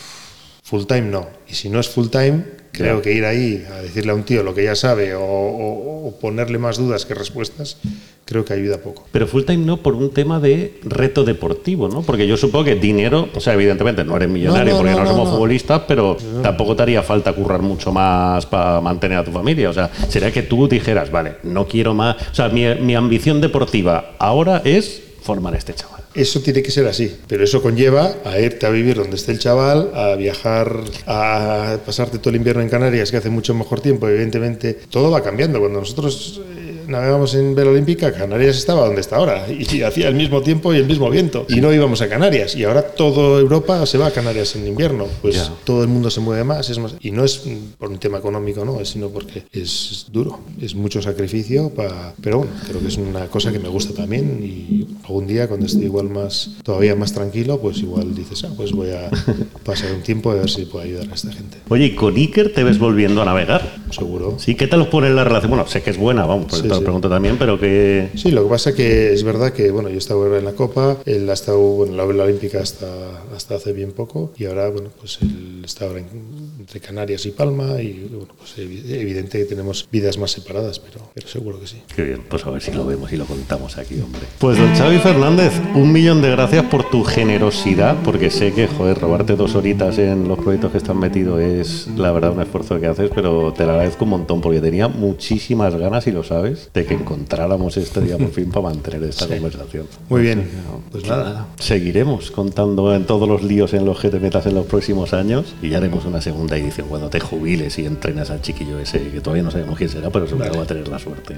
Full time no. Y si no es full time, creo que ir ahí a decirle a un tío lo que ya sabe o, o- o ponerle más dudas que respuestas, creo que ayuda poco. Pero full time no por un tema de reto deportivo, ¿no? Porque yo supongo que dinero, o sea, evidentemente no eres millonario No, no, porque no, no, no, somos no. futbolistas, pero tampoco te haría falta currar mucho más para mantener a tu familia. O sea, sería que tú dijeras, vale, no quiero más. O sea, mi, mi ambición deportiva ahora es formar a este chaval. Eso tiene que ser así, pero eso conlleva a irte a vivir donde esté el chaval, a viajar, a pasarte todo el invierno en Canarias, que hace mucho mejor tiempo, evidentemente. Todo va cambiando. Cuando nosotros navegamos en Vela Olímpica, Canarias estaba donde está ahora, y hacía el mismo tiempo y el mismo viento, y no íbamos a Canarias. Y ahora toda Europa se va a Canarias en invierno, pues Ya. todo el mundo se mueve más, es más. Y no es por un tema económico, no, sino porque es duro, es mucho sacrificio, pa- pero bueno, creo que es una cosa que me gusta también. Y algún día, cuando esté igual más, todavía más tranquilo, pues igual dices, ah, pues voy a pasar un tiempo a ver si puedo ayudar a esta gente. Oye, ¿y con Iker te ves volviendo a navegar? Seguro. ¿Sí? ¿Qué tal os pone la relación? Bueno, sé que es buena, vamos, pues Sí, lo sí. pregunto también, pero que... Sí, lo que pasa que es verdad que bueno, yo estaba ahora en la Copa, él ha estado bueno, en la Vela Olímpica hasta, hasta hace bien poco y ahora bueno, pues él está ahora en- entre Canarias y Palma y bueno, pues evi- evidente que tenemos vidas más separadas, pero, pero seguro que sí. Qué bien, pues a ver si lo vemos y lo contamos aquí, hombre. Pues don Xavi Fernández, un millón de gracias por tu generosidad, porque sé que, joder, robarte dos horitas en los proyectos que están metidos es, la verdad, un esfuerzo que haces, pero te lo agradezco un montón, porque tenía muchísimas ganas, y lo sabes, de que encontráramos este día por fin para mantener esta conversación. Muy bien, pues nada. Seguiremos contando en todos los líos en los que te metas en los próximos años y ya haremos una segunda edición cuando te jubiles y entrenas al chiquillo ese, que todavía no sabemos quién será, pero seguro que va a tener la suerte.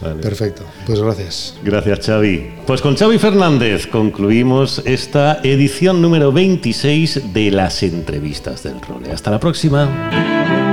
Vale. Perfecto, pues gracias. Gracias, Xavi. Pues con Xavi Fernández concluimos esta edición número 26 de las entrevistas del role. Hasta la próxima.